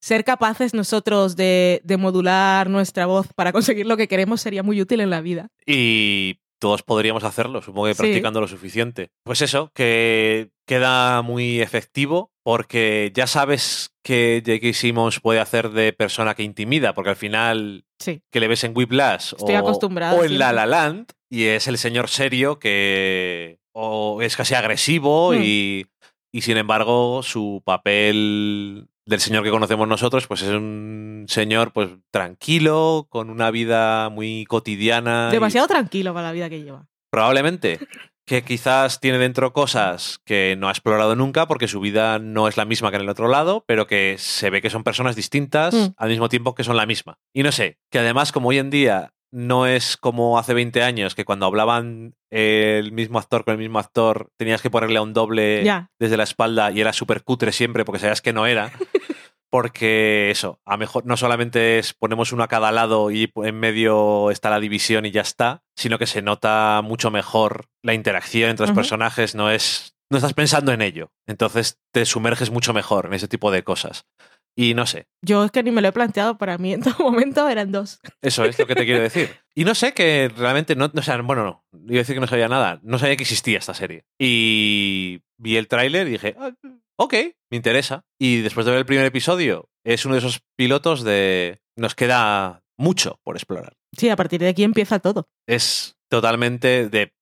ser capaces nosotros de, de modular nuestra voz para conseguir lo que queremos sería muy útil en la vida.
y todos podríamos hacerlo, supongo que
Sí.
practicando lo suficiente. Pues eso, que queda muy efectivo porque ya sabes que J.K. Simmons puede hacer de persona que intimida, porque al final
Sí.
que le ves en Whiplash
Estoy
o, en La. La Land y es el señor serio que o es casi agresivo
Mm.
y, y sin embargo su papel del señor que conocemos nosotros pues es un señor pues tranquilo con una vida muy cotidiana y-
Demasiado tranquilo para la vida que lleva.
probablemente que quizás tiene dentro cosas que no ha explorado nunca porque su vida no es la misma que en el otro lado, pero que se ve que son personas distintas
Mm.
al mismo tiempo que son la misma. Y no sé, que además como hoy en día no es como hace 20 años que cuando hablaban el mismo actor con el mismo actor tenías que ponerle a un doble desde la espalda y era súper cutre siempre porque sabías que no era. Porque eso, a mejor no solamente es ponemos uno a cada lado y en medio está la división y ya está, sino que se nota mucho mejor la interacción entre los personajes, no es no estás pensando en ello. Entonces te sumerges mucho mejor en ese tipo de cosas. Y no sé,
Yo es que ni me lo he planteado para mí. En todo momento eran dos.
eso es lo que te quiero decir. Y no sé que realmente no, o sea, bueno, no, iba a decir que no sabía nada, no sabía que existía esta serie. Y vi el tráiler y dije, "Ah, ok, me interesa. Y después de ver el primer episodio, es uno de esos pilotos de nos queda mucho por explorar.
Sí, a partir de aquí empieza todo.
Es totalmente de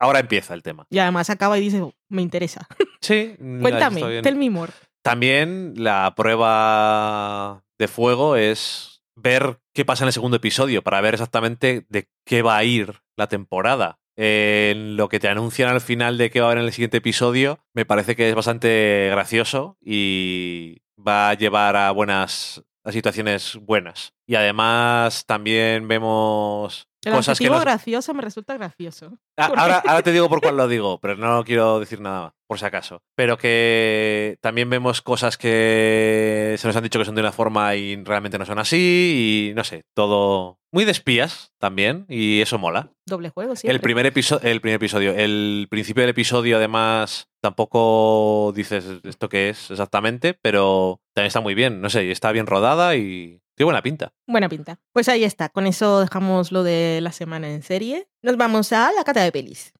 ahora empieza el tema.
Y además acaba y dice, "Oh, me interesa.
Sí,
Cuéntame, tell me more.
También la prueba de fuego es ver qué pasa en el segundo episodio para ver exactamente de qué va a ir la temporada. En lo que te anuncian al final de qué va a haber en el siguiente episodio, me parece que es bastante gracioso y va a llevar a buenas a situaciones buenas. Y además también vemos
El
cosas que
adjetivo
nos-
gracioso me resulta gracioso.
Ah,
¿Por
Ahora, ahora te digo por cuál lo digo, pero no quiero decir nada, por si acaso. Pero que también vemos cosas que se nos han dicho que son de una forma y realmente no son así, y no sé, todo muy de espías también, y eso mola.
Doble juego, siempre.
El primer, episodio, el primer episodio, el principio del episodio, además, tampoco dices esto qué es exactamente, pero también está muy bien, no sé, está bien rodada y tiene buena pinta.
Buena pinta. Pues ahí está. Con eso dejamos lo de la semana en serie. Nos vamos a la cata de pelis.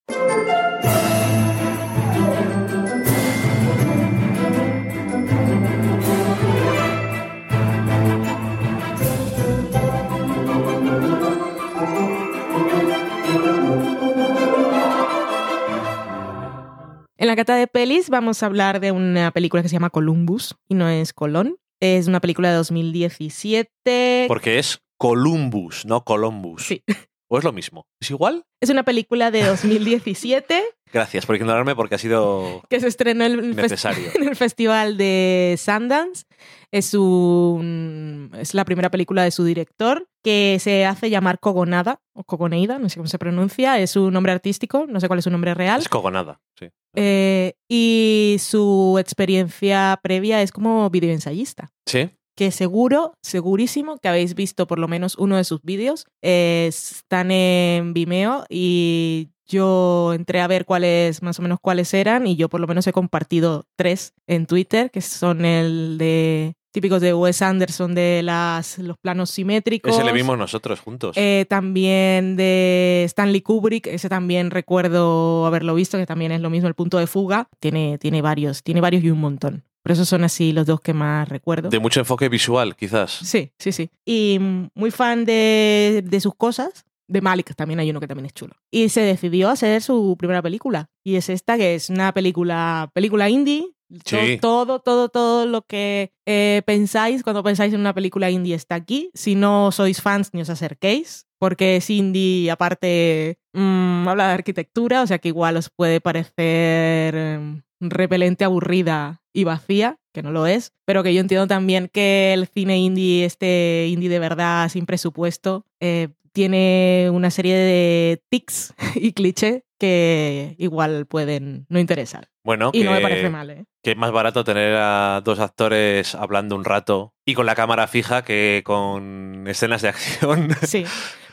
En la cata de pelis vamos a hablar de una película que se llama Columbus y no es Colón. Es una película de 2017.
Porque es Columbus, no Columbus.
Sí.
¿O es lo mismo? ¿Es igual?
Es una película de 2017
Gracias por ignorarme porque ha sido
que se estrenó en el,
necesario.
en el festival de Sundance. Es, un, es la primera película de su director que se hace llamar Cogonada o Cogoneida, no sé cómo se pronuncia. Es un nombre artístico, no sé cuál es su nombre real.
Es cogonada, sí.
Eh, y su experiencia previa es como videoensayista.
Sí.
Que seguro, segurísimo que habéis visto por lo menos uno de sus vídeos. Eh, están en Vimeo y yo entré a ver cuáles, más o menos cuáles eran y yo por lo menos he compartido tres en Twitter, que son el de típicos de Wes Anderson de las, los planos simétricos.
Ese le vimos nosotros juntos.
Eh, también de Stanley Kubrick, ese también recuerdo haberlo visto, que también es lo mismo, el punto de fuga. Tiene, tiene varios, tiene varios y un montón. Pero esos son así los dos que más recuerdo.
de mucho enfoque visual, quizás.
Sí, sí, sí. Y mm, muy fan de, de sus cosas. De Malik también hay uno que también es chulo. Y se decidió a hacer su primera película. Y es esta, que es una película, película indie.
Sí.
Todo, todo, todo lo que eh, pensáis cuando pensáis en una película indie está aquí. Si no sois fans, ni os acerquéis. Porque es indie, aparte, mm, habla de arquitectura, o sea que igual os puede parecer em, repelente, aburrida y vacía, que no lo es, pero que yo entiendo también que el cine indie, este indie de verdad, sin presupuesto, eh, tiene una serie de tics y clichés que igual pueden no interesar.
Bueno,
Y
que,
no me parece mal, ¿eh?
que es más barato tener a dos actores hablando un rato y con la cámara fija que con escenas de acción.
Sí.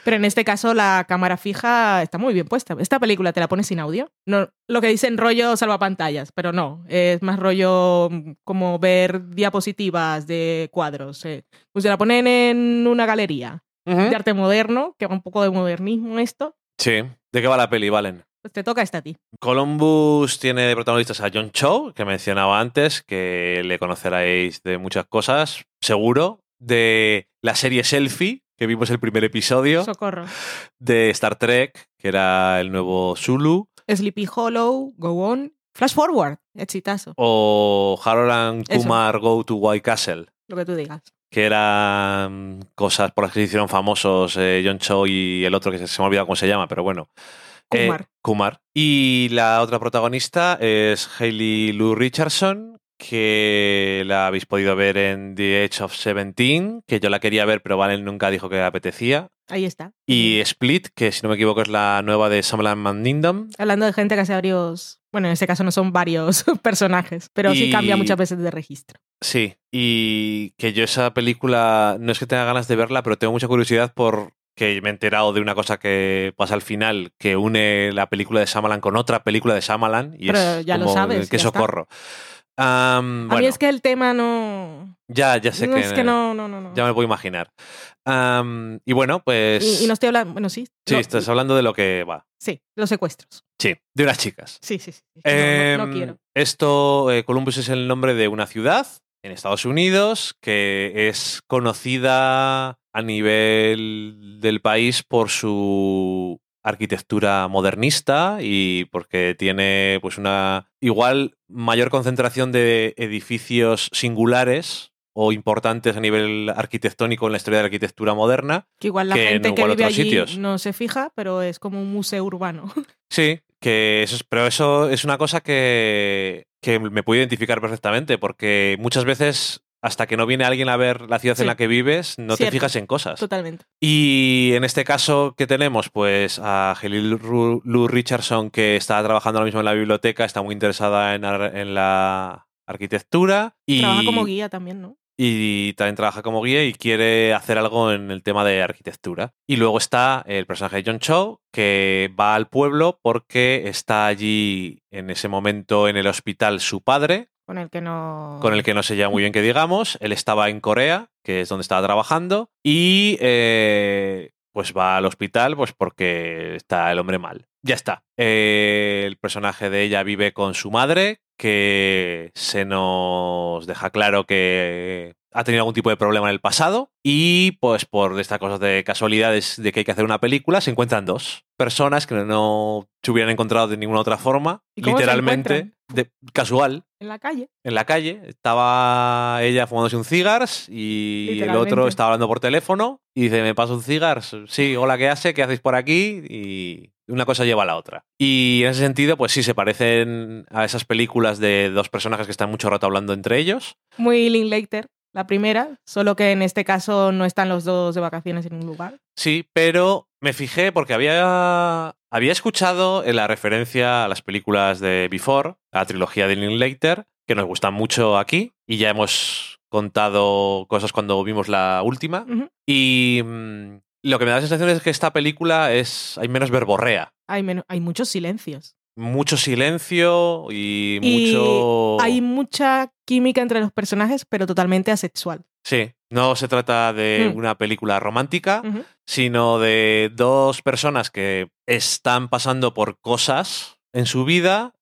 Pero en este caso la cámara fija está muy bien puesta. Esta película te la pones sin audio. No, lo que dicen rollo salvapantallas, pero no. Es más rollo mm, como ver diapositivas de cuadros. eh. Pues se la ponen en una galería de arte moderno, que va un poco de modernismo esto.
Sí. ¿De qué va la peli, Valen?
Pues te toca esta a ti.
Columbus tiene de protagonistas a John Cho, que mencionaba antes, que le conoceréis de muchas cosas, seguro. De la serie Selfie, que vimos el primer episodio.
Socorro.
De Star Trek, que era el nuevo Zulu.
Sleepy Hollow, Go On. Flash Forward, exitazo.
O Harold and
Eso.
Kumar Go to White Castle.
Lo que tú digas.
que eran cosas por las que se hicieron famosos eh, John Cho y el otro que se, se me ha olvidado cómo se llama, pero bueno. Eh,
Kumar.
Kumar. Y la otra protagonista es Hailey Lou Richardson, que la habéis podido ver en The Age of Seventeen, que yo la quería ver, pero Valen nunca dijo que le apetecía.
Ahí está.
Y Split, que si no me equivoco es la nueva de Summerland Mandingdom.
Hablando de gente que hace varios. Bueno, en este caso no son varios personajes, pero sí cambia muchas veces de registro.
Sí, y que yo esa película no es que tenga ganas de verla, pero tengo mucha curiosidad por que me he enterado de una cosa que pasa al final, que une la película de Shyamalan con otra película de Shyamalan y
Pero
es
ya lo sabes, está.
socorro.
A mí es que el tema no.
Ya, ya sé
no,
que,
es que no, no, no. no.
ya me puedo imaginar. Y bueno, pues
Y, y no estoy hablando. Bueno, sí.
sí,
no,
estás hablando de lo que va.
Sí, los secuestros.
Sí, de unas chicas.
Sí, sí, sí. no
Em,
quiero.
Esto, eh, Columbus es el nombre de una ciudad en Estados Unidos que es conocida a nivel del país por su arquitectura modernista y porque tiene pues una igual mayor concentración de edificios singulares o importantes a nivel arquitectónico en la historia de la arquitectura moderna.
Que igual la
que en
gente que vive
otros
allí
sitios.
no se fija, pero es como un museo urbano.
Sí, que eso es, pero eso es una cosa que, que me puedo identificar perfectamente, porque muchas veces hasta que no viene alguien a ver la ciudad
Sí.
en la que vives, no te fijas en cosas.
Totalmente.
Y en este caso, ¿qué tenemos? Pues a Ru- Lou Richardson, que está trabajando ahora mismo en la biblioteca, está muy interesada en, ar- en la arquitectura. Y,
Trabaja como guía también, ¿no?
Y también trabaja como guía y quiere hacer algo en el tema de arquitectura. Y luego está el personaje de John Cho, que va al pueblo porque está allí en ese momento en el hospital su padre,
Con el que no.
con el que no se lleva muy bien que digamos. Él estaba en Corea, que es donde estaba trabajando, y eh, pues va al hospital pues porque está el hombre mal. Ya está. Eh, el personaje de ella vive con su madre, que se nos deja claro que ha tenido algún tipo de problema en el pasado y pues por estas cosas de casualidades de que hay que hacer una película se encuentran dos personas que no se hubieran encontrado de ninguna otra forma,
¿Y cómo se
literalmente, de, casual,
En la calle.
en la calle. Estaba ella fumándose un cigars y el otro estaba hablando por teléfono y dice, ¿me paso un cigars? Sí, hola, ¿qué hace? ¿Qué hacéis por aquí? Y una cosa lleva a la otra. Y en ese sentido, pues sí, se parecen a esas películas de dos personajes que están mucho rato hablando entre ellos.
Muy Linklater, la primera, solo que en este caso no están los dos de vacaciones en un lugar.
Sí, pero me fijé porque había, había escuchado en la referencia a las películas de Before, a la trilogía de Linklater, que nos gustan mucho aquí y ya hemos contado cosas cuando vimos la última. Y lo que me da la sensación es que esta película es hay menos verborrea.
hay, menos, hay muchos silencios.
Mucho silencio y,
Y
mucho...
Hay mucha química entre los personajes, pero totalmente asexual.
Sí, no se trata de
Mm.
una película romántica, sino de dos personas que están pasando por cosas en su vida,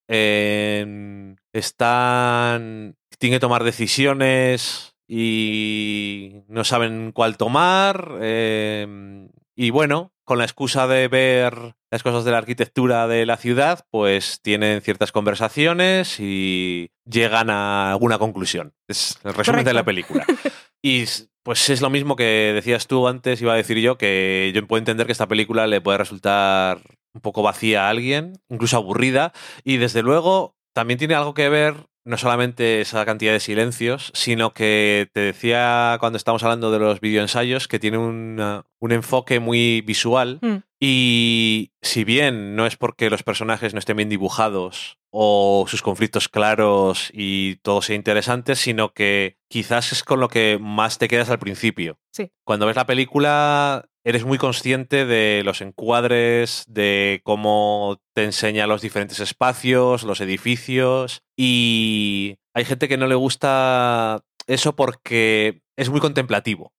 están tienen que tomar decisiones y no saben cuál tomar eh, y bueno, con la excusa de ver las cosas de la arquitectura de la ciudad, pues tienen ciertas conversaciones y llegan a alguna conclusión. Es el resumen de la película. Y pues es lo mismo que decías tú antes, iba a decir yo, que yo puedo entender que esta película le puede resultar un poco vacía a alguien, incluso aburrida, y desde luego también tiene algo que ver no solamente esa cantidad de silencios, sino que te decía cuando estábamos hablando de los videoensayos que tiene un, un enfoque muy visual
Mm.
y si bien no es porque los personajes no estén bien dibujados o sus conflictos claros y todo sea interesante, sino que quizás es con lo que más te quedas al principio.
Sí.
Cuando ves la película eres muy consciente de los encuadres, de cómo te enseña los diferentes espacios, los edificios y hay gente que no le gusta eso porque es muy contemplativo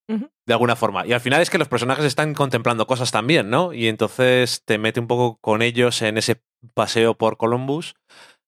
de alguna forma. Y al final es que los personajes están contemplando cosas también, ¿no? Y entonces te mete un poco con ellos en ese paseo por Columbus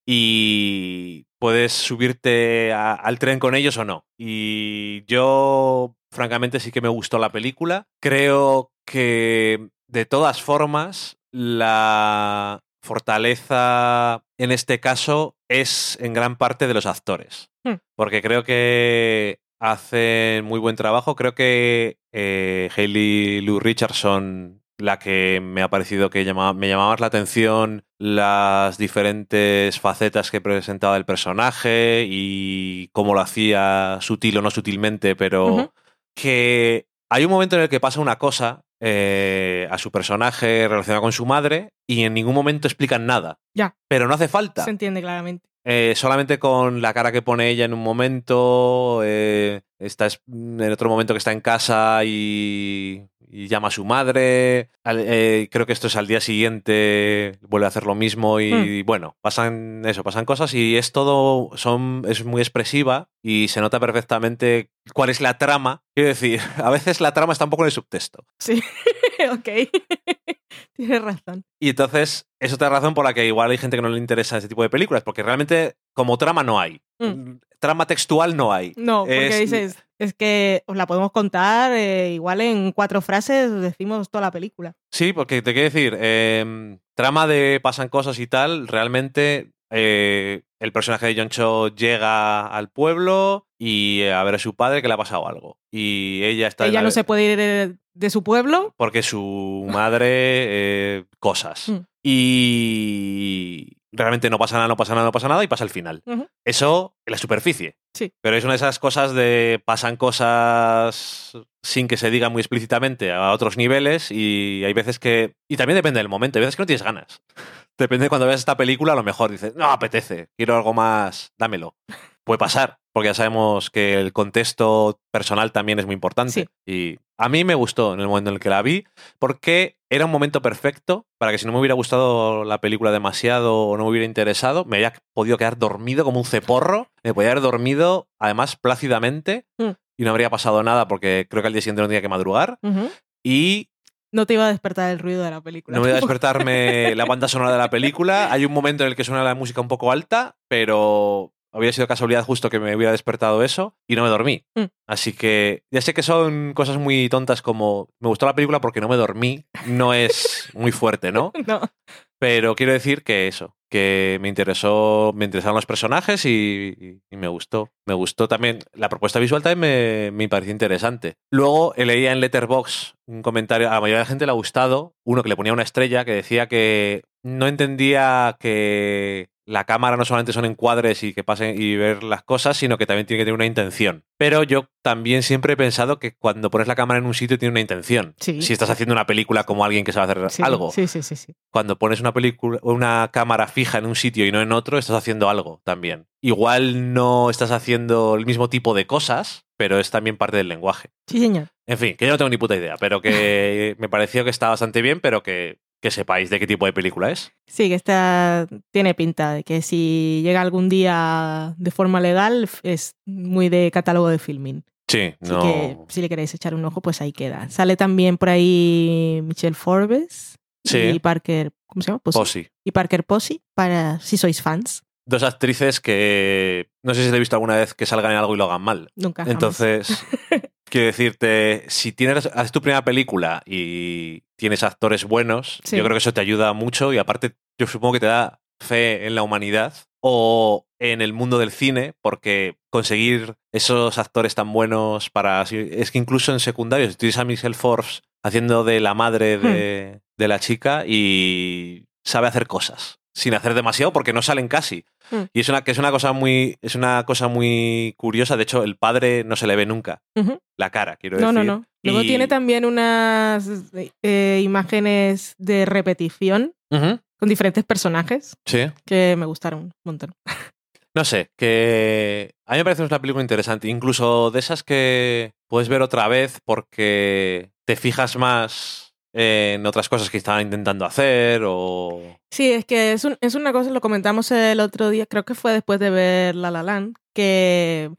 y puedes subirte a- al tren con ellos o no. Y yo, francamente, sí que me gustó la película. Creo que, de todas formas, la fortaleza en este caso es en gran parte de los actores.
Hmm.
Porque creo que hacen muy buen trabajo. Creo que eh, Hayley Lou Richardson, la que me ha parecido que llama- me llamaba más la atención las diferentes facetas que presentaba el personaje y cómo lo hacía sutil o no sutilmente, pero. Que hay un momento en el que pasa una cosa eh, a su personaje relacionado con su madre y en ningún momento explican nada.
Ya.
Pero no hace falta.
Se entiende claramente.
Eh, solamente con la cara que pone ella en un momento, eh, está es- en otro momento que está en casa y, y llama a su madre. Al- eh, creo que esto es al día siguiente, vuelve a hacer lo mismo y, bueno, pasan eso, pasan cosas y es todo, son, es muy expresiva y se nota perfectamente cuál es la trama. Quiero decir, a veces la trama está un poco en el subtexto.
Sí, ok. Tienes razón.
Y entonces es otra razón por la que igual hay gente que no le interesa ese tipo de películas, porque realmente como trama no hay.
Mm.
Trama textual no hay.
No, porque
Es-
dices, Es que os la podemos contar, eh, igual en cuatro frases decimos toda la película.
Sí, porque te quiero decir, em, trama de pasan cosas y tal, realmente eh, el personaje de John Cho llega al pueblo y a ver a su padre que le ha pasado algo. Y ella está...
Ella
la-
no se puede ir de, de su pueblo.
Porque su madre... eh, cosas.
Mm.
Y realmente no pasa nada, no pasa nada, no pasa nada y pasa el final. Eso en la superficie.
Sí.
Pero es una de esas cosas de pasan cosas sin que se diga muy explícitamente a otros niveles y hay veces que... Y también depende del momento, hay veces que no tienes ganas. Depende de cuando veas esta película, a lo mejor dices, no, apetece, quiero algo más, dámelo. Puede pasar, porque ya sabemos que el contexto personal también es muy importante.
Sí.
Y a mí me gustó en el momento en el que la vi, porque era un momento perfecto para que si no me hubiera gustado la película demasiado o no me hubiera interesado, me había podido quedar dormido como un ceporro, me podía haber dormido además plácidamente
Mm.
y no habría pasado nada porque creo que al día siguiente no tenía que madrugar y
No te iba a despertar el ruido de la película.
no me voy a despertarme la banda sonora de la película. Hay un momento en el que suena la música un poco alta, pero había sido casualidad justo que me hubiera despertado eso y no me dormí.
Mm.
Así que ya sé que son cosas muy tontas como me gustó la película porque no me dormí. No es muy fuerte, ¿no?
No.
Pero quiero decir que eso, que me interesó, me interesaron los personajes y, y- y me gustó. Me gustó también, la propuesta visual también me, me pareció interesante. Luego eh, leía en Letterbox un comentario, a la mayoría de la gente le ha gustado, uno que le ponía una estrella que decía que no entendía que la cámara no solamente son encuadres y que pasen y ver las cosas, sino que también tiene que tener una intención. Pero yo también siempre he pensado que cuando pones la cámara en un sitio tiene una intención.
Sí.
Si estás haciendo una película como alguien que sabe hacer
Sí,
algo
Sí, sí, sí, sí.
cuando pones una película, una cámara fija en un sitio y no en otro, estás haciendo algo también. Igual no estás haciendo el mismo tipo de cosas, pero es también parte del lenguaje.
Sí, señor.
En fin, que yo no tengo ni puta idea, pero que me pareció que está bastante bien, pero que, que sepáis de qué tipo de película es.
Sí, que esta tiene pinta de que si llega algún día de forma legal es muy de catálogo de filming.
Sí,
Así
no.
que si le queréis echar un ojo, pues ahí queda. Sale también por ahí Michelle Forbes
Sí.
y Parker, ¿cómo se llama? Posey.
Posey.
Y Parker Posey, para si sois fans.
Dos actrices que no sé si te he visto alguna vez que salgan en algo y lo hagan mal.
Nunca. jamás.
Entonces, quiero decirte, si tienes, haces tu primera película y tienes actores buenos,
Sí.
yo creo que eso te ayuda mucho y aparte yo supongo que te da fe en la humanidad o en el mundo del cine, porque conseguir esos actores tan buenos para... Es que incluso en secundarios, tienes a Michelle Forbes haciendo de la madre de, de la chica y sabe hacer cosas. Sin hacer demasiado porque no salen casi.
Hmm.
Y es una, que es una cosa muy. Es una cosa muy curiosa. De hecho, el padre no se le ve nunca. La cara, quiero
No,
decir.
no, no. Luego
Y-
tiene también unas eh, imágenes de repetición con diferentes personajes
Sí.
que me gustaron un montón.
No sé, que a mí me parece una película interesante, incluso de esas que puedes ver otra vez porque te fijas más en otras cosas que estaban intentando hacer o...
Sí, es que es, un- es una cosa, lo comentamos el otro día, creo que fue después de ver La La Land, que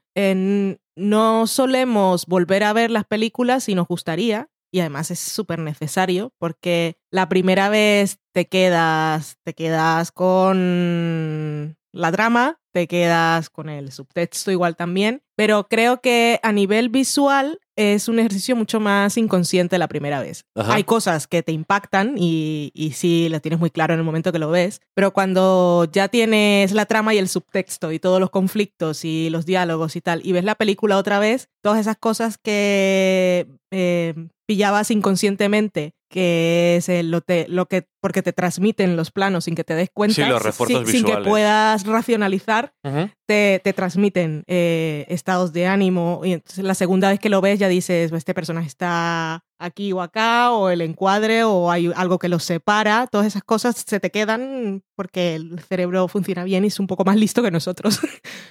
no solemos volver a ver las películas y nos gustaría, y además es súper necesario, porque la primera vez te quedas, te quedas con la trama, te quedas con el subtexto igual también, pero creo que a nivel visual es un ejercicio mucho más inconsciente la primera vez.
Ajá.
Hay cosas que te impactan y, y sí las tienes muy claro en el momento que lo ves, pero cuando ya tienes la trama y el subtexto y todos los conflictos y los diálogos y tal, y ves la película otra vez, todas esas cosas que eh, pillabas inconscientemente, que es el- lo, te- lo que, porque te transmiten los planos sin que te des cuenta,
Sí, los
sin, sin que puedas racionalizar, te, te transmiten eh, estados de ánimo y entonces la segunda vez que lo ves ya dices, este personaje está aquí o acá, o el encuadre, o hay algo que los separa, todas esas cosas se te quedan porque el cerebro funciona bien y es un poco más listo que nosotros.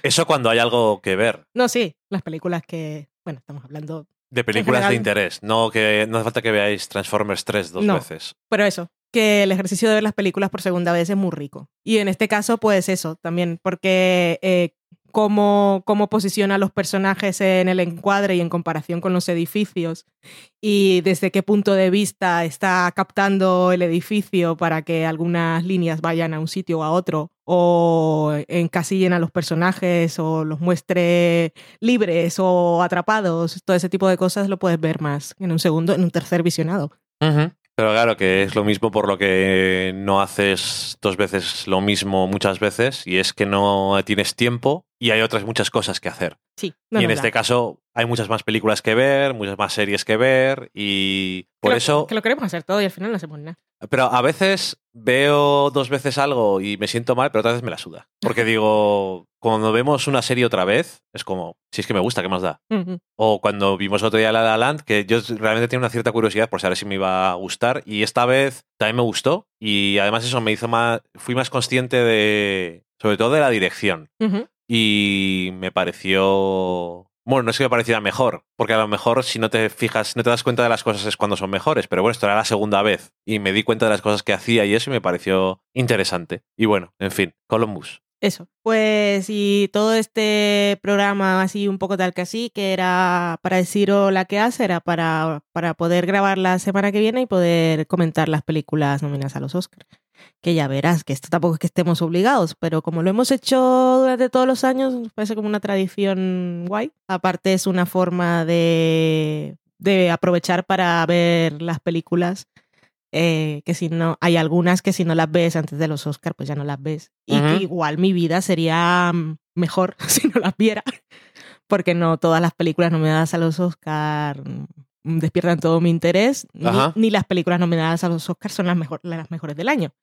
Eso cuando hay algo que ver.
no, sí, las películas que, bueno, estamos hablando,
De películas de interés. No, que, no hace falta que veáis Transformers 3 dos
No.
veces.
pero eso, que el ejercicio de ver las películas por segunda vez es muy rico. Y en este caso, pues eso, también, porque eh, cómo, cómo posiciona a los personajes en el encuadre y en comparación con los edificios y desde qué punto de vista está captando el edificio para que algunas líneas vayan a un sitio o a otro o encasillen a los personajes o los muestre libres o atrapados, todo ese tipo de cosas lo puedes ver más en un segundo, en un tercer visionado.
Pero claro, que es lo mismo por lo que no haces dos veces lo mismo muchas veces y es que no tienes tiempo y hay otras muchas cosas que hacer.
Sí.
y en este caso hay muchas más películas que ver, muchas más series que ver y por eso...
Que lo queremos hacer todo y al final no hacemos nada.
Pero a veces veo dos veces algo y me siento mal, pero otras veces me la suda. Porque digo, cuando vemos una serie otra vez, es como, si es que me gusta, ¿qué más da? O cuando vimos otro día La La Land, que yo realmente tenía una cierta curiosidad por saber si me iba a gustar y esta vez también me gustó y además eso me hizo más, fui más consciente de, sobre todo de la dirección. Y me pareció bueno, no es que me pareciera mejor, porque a lo mejor si no te fijas, no te das cuenta de las cosas es cuando son mejores, pero bueno, esto era la segunda vez y me di cuenta de las cosas que hacía y eso y me pareció interesante. Y bueno, en fin, Columbus.
Eso. Pues y todo este programa así un poco tal que así, que era para decir la que hace, era para, para poder grabar la semana que viene y poder comentar las películas nominadas a los Oscars que ya verás, que esto tampoco es que estemos obligados, pero como lo hemos hecho durante todos los años, parece como una tradición guay. Aparte es una forma de, de aprovechar para ver las películas, eh, que si no, hay algunas que si no las ves antes de los Oscars, pues ya no las ves. Y que igual mi vida sería mm, mejor si no las viera, porque no todas las películas nominadas a los Oscars despiertan todo mi interés, ni, las películas nominadas a los Oscars son las, mejor, las mejores del año.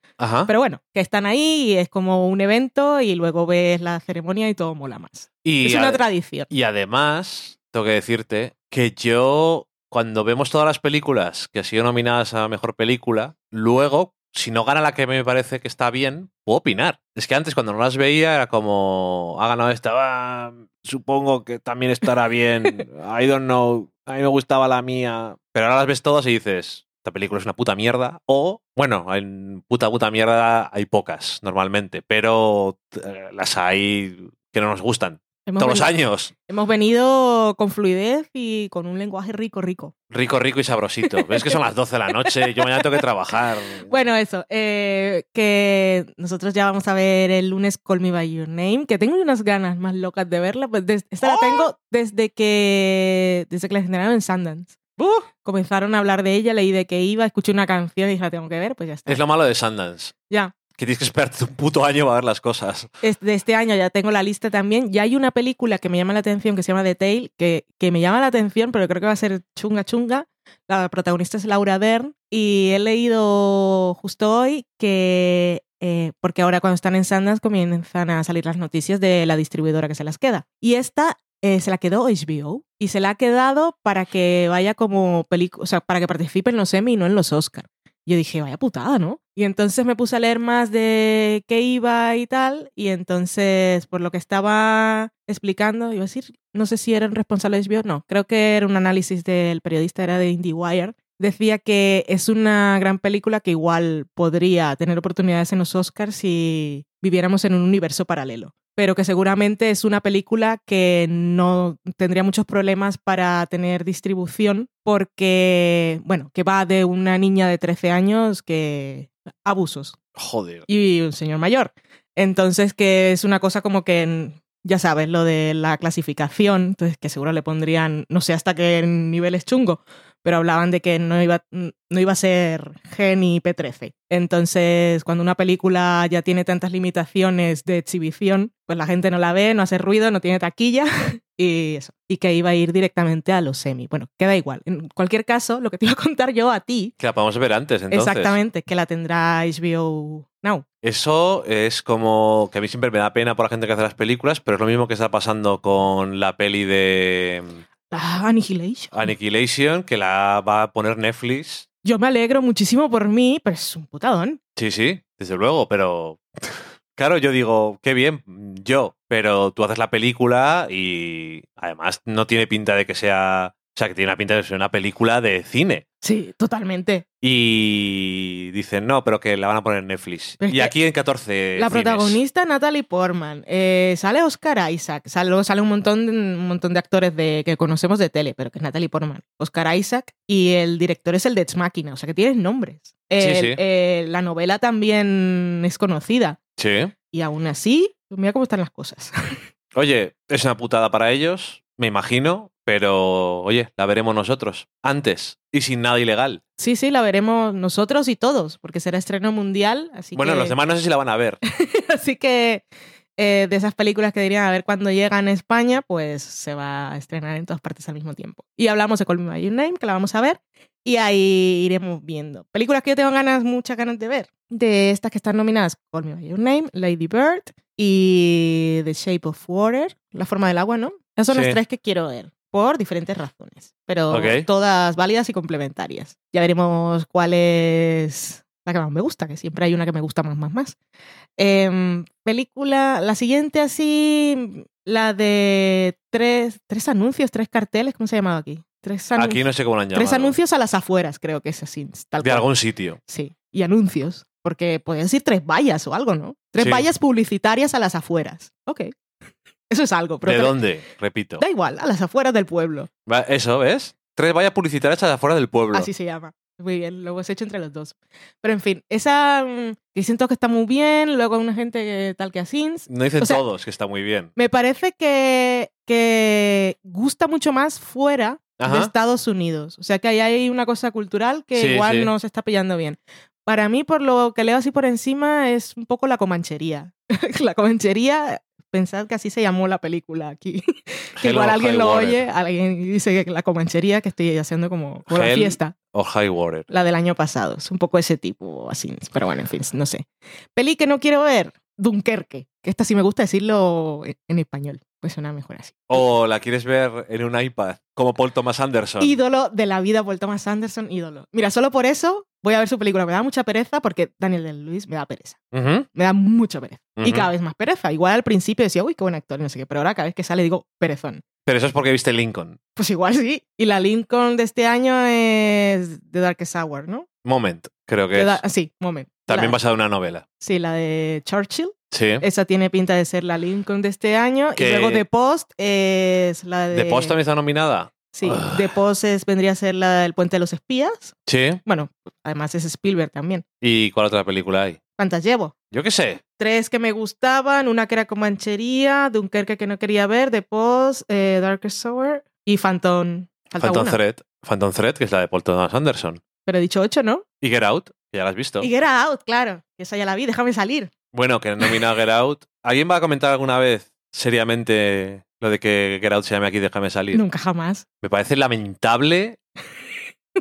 Pero bueno, que están ahí y es como un evento y luego ves la ceremonia y todo mola más. es una tradición.
Y además, tengo que decirte que yo, cuando vemos todas las películas que han sido nominadas a mejor película, luego, si no gana la que me parece que está bien, puedo opinar. Es que antes cuando no las veía era como, ha ganado esta, supongo que también estará bien, I don't know, a mí me gustaba la mía, pero ahora las ves todas y dices, esta película es una puta mierda. O, bueno, en puta puta mierda hay pocas normalmente, pero eh, las hay que no nos gustan. Todos los años.
Hemos venido con fluidez y con un lenguaje rico, rico.
Rico, rico y sabrosito. Ves que son las 12 de la noche, yo mañana tengo que trabajar.
Bueno, eso, eh, que nosotros ya vamos a ver el lunes Call Me By Your Name, que tengo unas ganas más locas de verla. Pues esta la ¡Oh! tengo desde que, desde que la generaron en Sundance. ¡Uh! Comenzaron a hablar de ella, leí de que iba, escuché una canción y dije, la tengo que ver, pues ya está.
Es lo malo de Sundance.
Ya
que tienes que esperarte un puto año para ver las cosas.
De este año ya tengo la lista también. Ya hay una película que me llama la atención que se llama The Tale, que, que me llama la atención, pero creo que va a ser chunga chunga. La protagonista es Laura Dern y he leído justo hoy que, eh, porque ahora cuando están en Sundance comienzan a salir las noticias de la distribuidora que se las queda. Y esta eh, se la quedó HBO y se la ha quedado para que vaya como película, o sea, para que participe en los Emmy y no en los Oscar. Yo dije, vaya putada, ¿no? Y entonces me puse a leer más de qué iba y tal, y entonces, por lo que estaba explicando, iba a decir, no sé si eran responsables de HBO, no, creo que era un análisis del periodista, era de IndieWire, decía que es una gran película que igual podría tener oportunidades en los Oscars si viviéramos en un universo paralelo pero que seguramente es una película que no tendría muchos problemas para tener distribución porque, bueno, que va de una niña de 13 años que abusos.
Joder.
Y un señor mayor. Entonces, que es una cosa como que, ya sabes, lo de la clasificación, entonces que seguro le pondrían, no sé hasta qué nivel es chungo, pero hablaban de que no iba, no iba a ser G ni P13. Entonces, cuando una película ya tiene tantas limitaciones de exhibición, pues la gente no la ve, no hace ruido, no tiene taquilla y eso. Y que iba a ir directamente a los semi. Bueno, queda igual. En cualquier caso, lo que te iba a contar yo a ti.
Que la podemos ver antes, entonces.
Exactamente, que la tendrá HBO Now.
Eso es como que a mí siempre me da pena por la gente que hace las películas, pero es lo mismo que está pasando con la peli de
Annihilation.
Annihilation, que la va a poner Netflix.
Yo me alegro muchísimo por mí, pero es un putadón.
Sí, sí, desde luego, pero. Claro, yo digo, qué bien, yo, pero tú haces la película y además no tiene pinta de que sea. O sea, que tiene una pinta de ser una película de cine.
Sí, totalmente.
Y dicen, no, pero que la van a poner en Netflix.
Pero
y aquí en 14
La
cines.
protagonista Natalie Portman. eh, sale Oscar Isaac. Sale, un montón, un montón de actores de, que conocemos de tele, pero que es Natalie Portman. Oscar Isaac. Y el director es el de Ex Machina. O sea que tienes nombres.
Sí,
El-
sí.
eh, la novela también es conocida.
Sí.
Y aún así, mira cómo están las cosas.
Oye, es una putada para ellos, me imagino, pero oye, la veremos nosotros. Antes y sin nada ilegal.
Sí, sí, la veremos nosotros y todos, porque será estreno mundial. Así
bueno,
que...
los demás no sé si la van a ver.
Así que eh, de esas películas que dirían a ver cuándo llegan a España, pues se va a estrenar en todas partes al mismo tiempo. Y hablamos de Call Me By Your Name, que la vamos a ver, y ahí iremos viendo. Películas que yo tengo ganas, muchas ganas de ver. De estas que están nominadas, Call Me By Your Name, Lady Bird y The Shape of Water, La Forma del Agua, ¿no? Esas son
Sí.
las tres que quiero ver. Por diferentes razones, pero
Ok.
todas válidas y complementarias. Ya veremos cuál es la que más me gusta, que siempre hay una que me gusta más, más, más. Em, película, la siguiente así, la de tres, tres anuncios, tres carteles, ¿cómo se ha llamado aquí? Tres,
Aquí no sé cómo lo han llamado.
tres anuncios a las afueras, creo que es así. Tal
De
cual.
algún sitio.
Sí, y anuncios, porque pueden decir tres vallas o algo, ¿no? Tres
Sí.
vallas publicitarias a las afueras. Ok. Eso es algo, pero
¿De dónde? Repito.
da igual, a las afueras del pueblo.
Va, Eso, ¿ves? Tres vallas publicitarias afuera del pueblo.
Así se llama. Muy bien, lo hemos hecho entre los dos. Pero en fin, esa mm, que siento que está muy bien, luego una gente que, tal que a Sins.
No dicen
O sea-
todos que está muy bien.
Me parece que, que gusta mucho más fuera de
Ajá.
Estados Unidos. O sea que ahí hay una cosa cultural que
Sí,
igual
sí.
no se está pillando bien. Para mí, por lo que leo así por encima, es un poco la comanchería. la comanchería, pensad que así se llamó la película aquí. que
Hell
igual alguien
High
lo
Water.
oye, alguien dice que la comanchería que estoy haciendo como, como la fiesta.
O High Water.
La del año pasado. Es un poco ese tipo, así. Pero bueno, en fin, no sé. Peli que no quiero ver, Dunkerque. Que esta sí me gusta decirlo en, en español. Pues suena mejor así.
O la quieres ver en un iPad, como Paul Thomas Anderson.
Ídolo de la vida por Thomas Anderson, ídolo. Mira, solo por eso voy a ver su película. Me da mucha pereza porque Daniel de Luis me da pereza. Me da mucha pereza. Y cada vez más pereza. Igual al principio decía, uy, qué buen actor, y no sé qué. Pero ahora cada vez que sale digo, perezón.
Pero eso es porque viste Lincoln.
Pues igual sí. Y la Lincoln de este año es The Darkest Hour, ¿no?
Moment, creo que
The
es.
Sí, moment.
También basada en una novela.
Sí, la de Churchill.
Sí.
Esa tiene pinta de ser la Lincoln de este año.
Que-
Y luego The Post es la de.
¿De Post también está nominada?
Sí,
Ah.
The Post es- vendría a ser la del Puente de los Espías.
Sí.
Bueno, además es Spielberg también.
¿Y cuál otra película hay?
¿Cuántas llevo?
Yo qué sé.
Tres que me gustaban, una que era Comanchería, Dunkerque que no quería ver, The Post, eh, Darkest Hour y Phantom. Falta
Phantom
una.
Thread. Phantom Thread, que es la de Paul Thomas Anderson.
Pero he dicho ocho, ¿no?
Y Get Out, que ya la has visto.
Y Get Out, claro. Esa ya la vi, déjame salir.
Bueno, que nomina a Get Out. ¿Alguien va a comentar alguna vez seriamente lo de que Get Out se llame aquí Déjame salir?
Nunca jamás.
Me parece lamentable.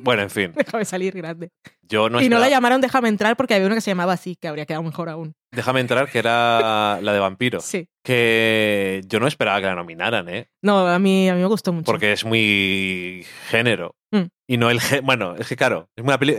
Bueno, en fin.
Déjame salir grande.
Yo no
y no la llamaron Déjame entrar porque había una que se llamaba así, que habría quedado mejor aún.
Déjame entrar, que era la de vampiro.
Sí.
Que yo no esperaba que la nominaran, ¿eh?
No, a mí, a mí me gustó mucho.
Porque es muy género.
Mm.
Y no el Bueno, es que claro, es una peli.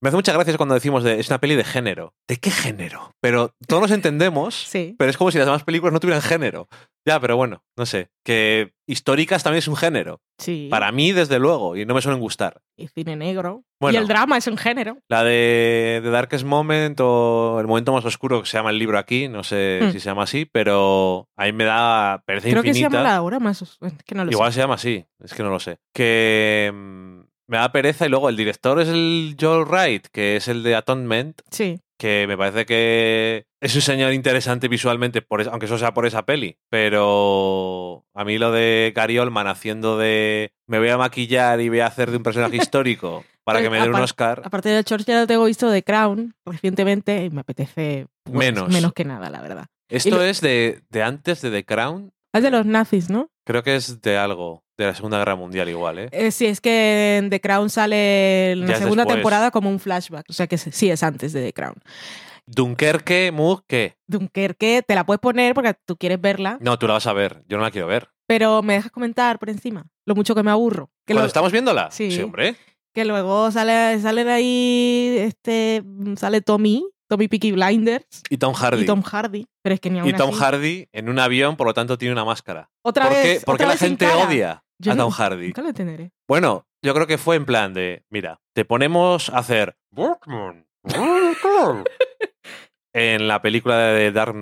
Me hace mucha gracia cuando decimos de es una peli de género. ¿De qué género? Pero todos nos entendemos,
Sí.
pero es como si las demás películas no tuvieran género. Ya, pero bueno, no sé. Que históricas también es un género.
Sí.
Para mí, desde luego, y no me suelen gustar.
Y cine negro.
Bueno.
Y el drama es un género.
La de The Darkest Moment o El momento más oscuro, que se llama el libro aquí, no sé
Mm.
si se llama así, pero a mí me da pereza
Creo que se llama la hora más. es que no lo
Igual
sé.
se llama así, es que no lo sé. Que mm, me da pereza y luego el director es el Joel Wright, que es el de Atonement,
Sí.
que me parece que es un señor interesante visualmente, por aunque eso sea por esa peli. Pero a mí lo de Gary Oldman haciendo de me voy a maquillar y voy a hacer de un personaje histórico para que me den un Oscar.
Aparte de George, ya lo tengo visto de Crown recientemente y me apetece pues,
Menos.
menos que nada, la verdad.
Esto
lo-
es de, de antes de The Crown.
Es de los nazis, ¿no?
Creo que es de algo, de la Segunda Guerra Mundial igual, ¿eh?
Eh, sí, es que en The Crown sale en
Ya
la segunda
después.
temporada como un flashback. O sea que sí es antes de The Crown.
Dunkerque, Moog, ¿qué?
Dunkerque, te la puedes poner porque tú quieres verla,
No, tú la vas a ver, yo no la quiero ver.
pero me dejas comentar por encima lo mucho que me aburro. Que,
¿Cuando
lo-
estamos viéndola?
Sí.
hombre.
que luego sale, salen ahí, este, sale Tommy, Tommy Peaky Blinders
Y Tom Hardy.
y Tom Hardy. Pero es que ni aún
Y Tom
así-
Hardy en un avión, por lo tanto tiene una máscara.
Otra
¿Por
vez,
qué, por qué la gente odia?
Yo
a
no-
Tom Hardy.
Nunca lo entenderé.
Bueno, yo creo que fue en plan de, mira, te ponemos a hacer Batman, en la película de Dark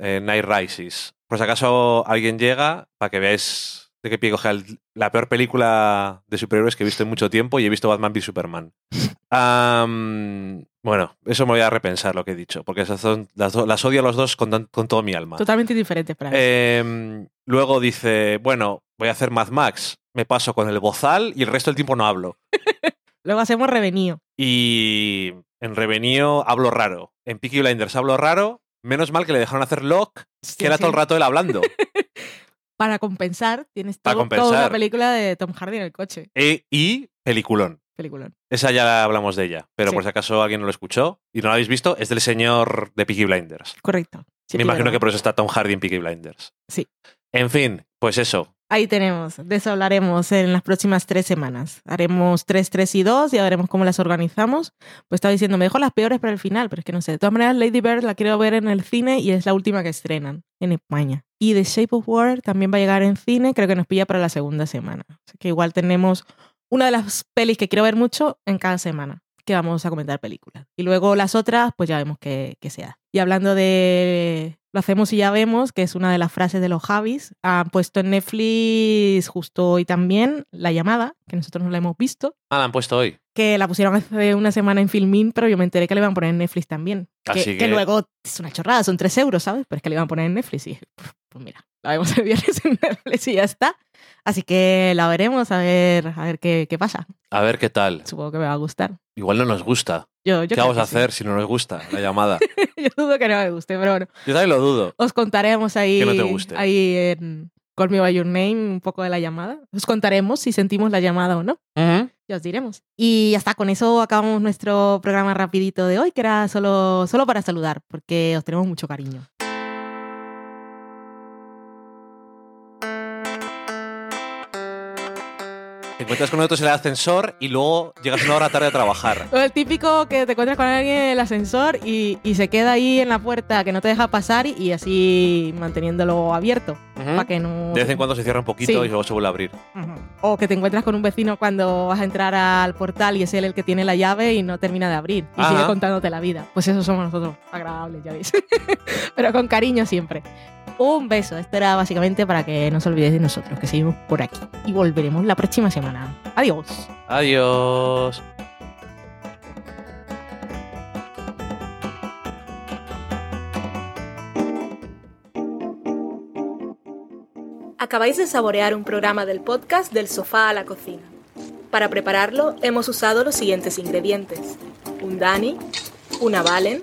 eh, Knight Rises. Por si acaso alguien llega, para que veáis de qué pie coge el- la peor película de superhéroes que he visto en mucho tiempo y he visto Batman v Superman. Bueno, eso me voy a repensar lo que he dicho, porque esas son- las, do- las odio a los dos con, tan- con todo mi alma.
Totalmente diferente para mí.
Em, luego dice, bueno, voy a hacer Mad Max. Me paso con el bozal y el resto del tiempo no hablo.
Luego hacemos Revenio.
Y en Revenio hablo raro. En Peaky Blinders hablo raro. Menos mal que le dejaron hacer Lock, que era todo el rato él hablando.
Para compensar, tienes todo- toda
compensar.
una película de Tom Hardy en el coche.
E- y peliculón.
Peliculón.
Esa ya hablamos de ella. Pero
Sí.
por si acaso alguien no lo escuchó y no lo habéis visto, es del señor de Peaky Blinders.
Correcto.
Me imagino que por eso está Tom Hardy en Peaky Blinders.
Sí.
En fin, pues eso.
Ahí tenemos. De eso hablaremos en las próximas tres semanas. Haremos tres, tres y dos y veremos cómo las organizamos. Pues estaba diciendo, me dejo las peores para el final, pero es que no sé. De todas maneras, Lady Bird la quiero ver en el cine y es la última que estrenan en España. Y The Shape of Water también va a llegar en cine, creo que nos pilla para la segunda semana. Así que igual tenemos una de las pelis que quiero ver mucho en cada semana, que vamos a comentar películas. Y luego las otras, pues ya vemos qué, qué se da. Y hablando de lo hacemos y ya vemos, que es una de las frases de los Javis, han puesto en Netflix justo hoy también La llamada, que nosotros no la hemos visto,
Ah, la han puesto hoy.
que la pusieron hace una semana en Filmin, pero yo me enteré que le iban a poner en Netflix también. Que,
Así
que
que-
luego es una chorrada, son tres euros, ¿sabes? Pero es que le iban a poner en Netflix y pues, pues mira, la vemos el viernes en Netflix y ya está. Así que la veremos a ver, a ver qué, qué pasa.
A ver qué tal.
Supongo que me va a gustar.
Igual no nos gusta.
Yo, yo
¿Qué vamos a
sí.
hacer si no nos gusta la llamada?
yo dudo que no me guste, pero bueno,
Yo también lo dudo.
os contaremos ahí,
Que no te guste.
ahí en Call Me By Your Name un poco de la llamada. Os contaremos si sentimos la llamada o no. Ya os diremos. Y ya está, con eso acabamos nuestro programa rapidito de hoy, que era solo, solo para saludar, porque os tenemos mucho cariño.
Te encuentras con nosotros en el ascensor y luego llegas una hora tarde a trabajar.
O el típico que te encuentras con alguien en el ascensor y, y se queda ahí en la puerta que no te deja pasar y, así manteniéndolo abierto, para que no...
De vez en cuando se cierra un poquito
Sí.
y luego se vuelve a abrir.
O que te encuentras con un vecino cuando vas a entrar al portal y es él el que tiene la llave y no termina de abrir y
Ajá.
sigue contándote la vida. Pues eso somos nosotros, agradables, ya veis. Pero con cariño siempre. Un beso. Esto era básicamente para que no os olvidéis de nosotros, que seguimos por aquí. Y volveremos la próxima semana. Adiós.
Adiós.
Acabáis de saborear un programa del podcast Del sofá a la cocina. Para prepararlo hemos usado los siguientes ingredientes. Un Dani, una Valen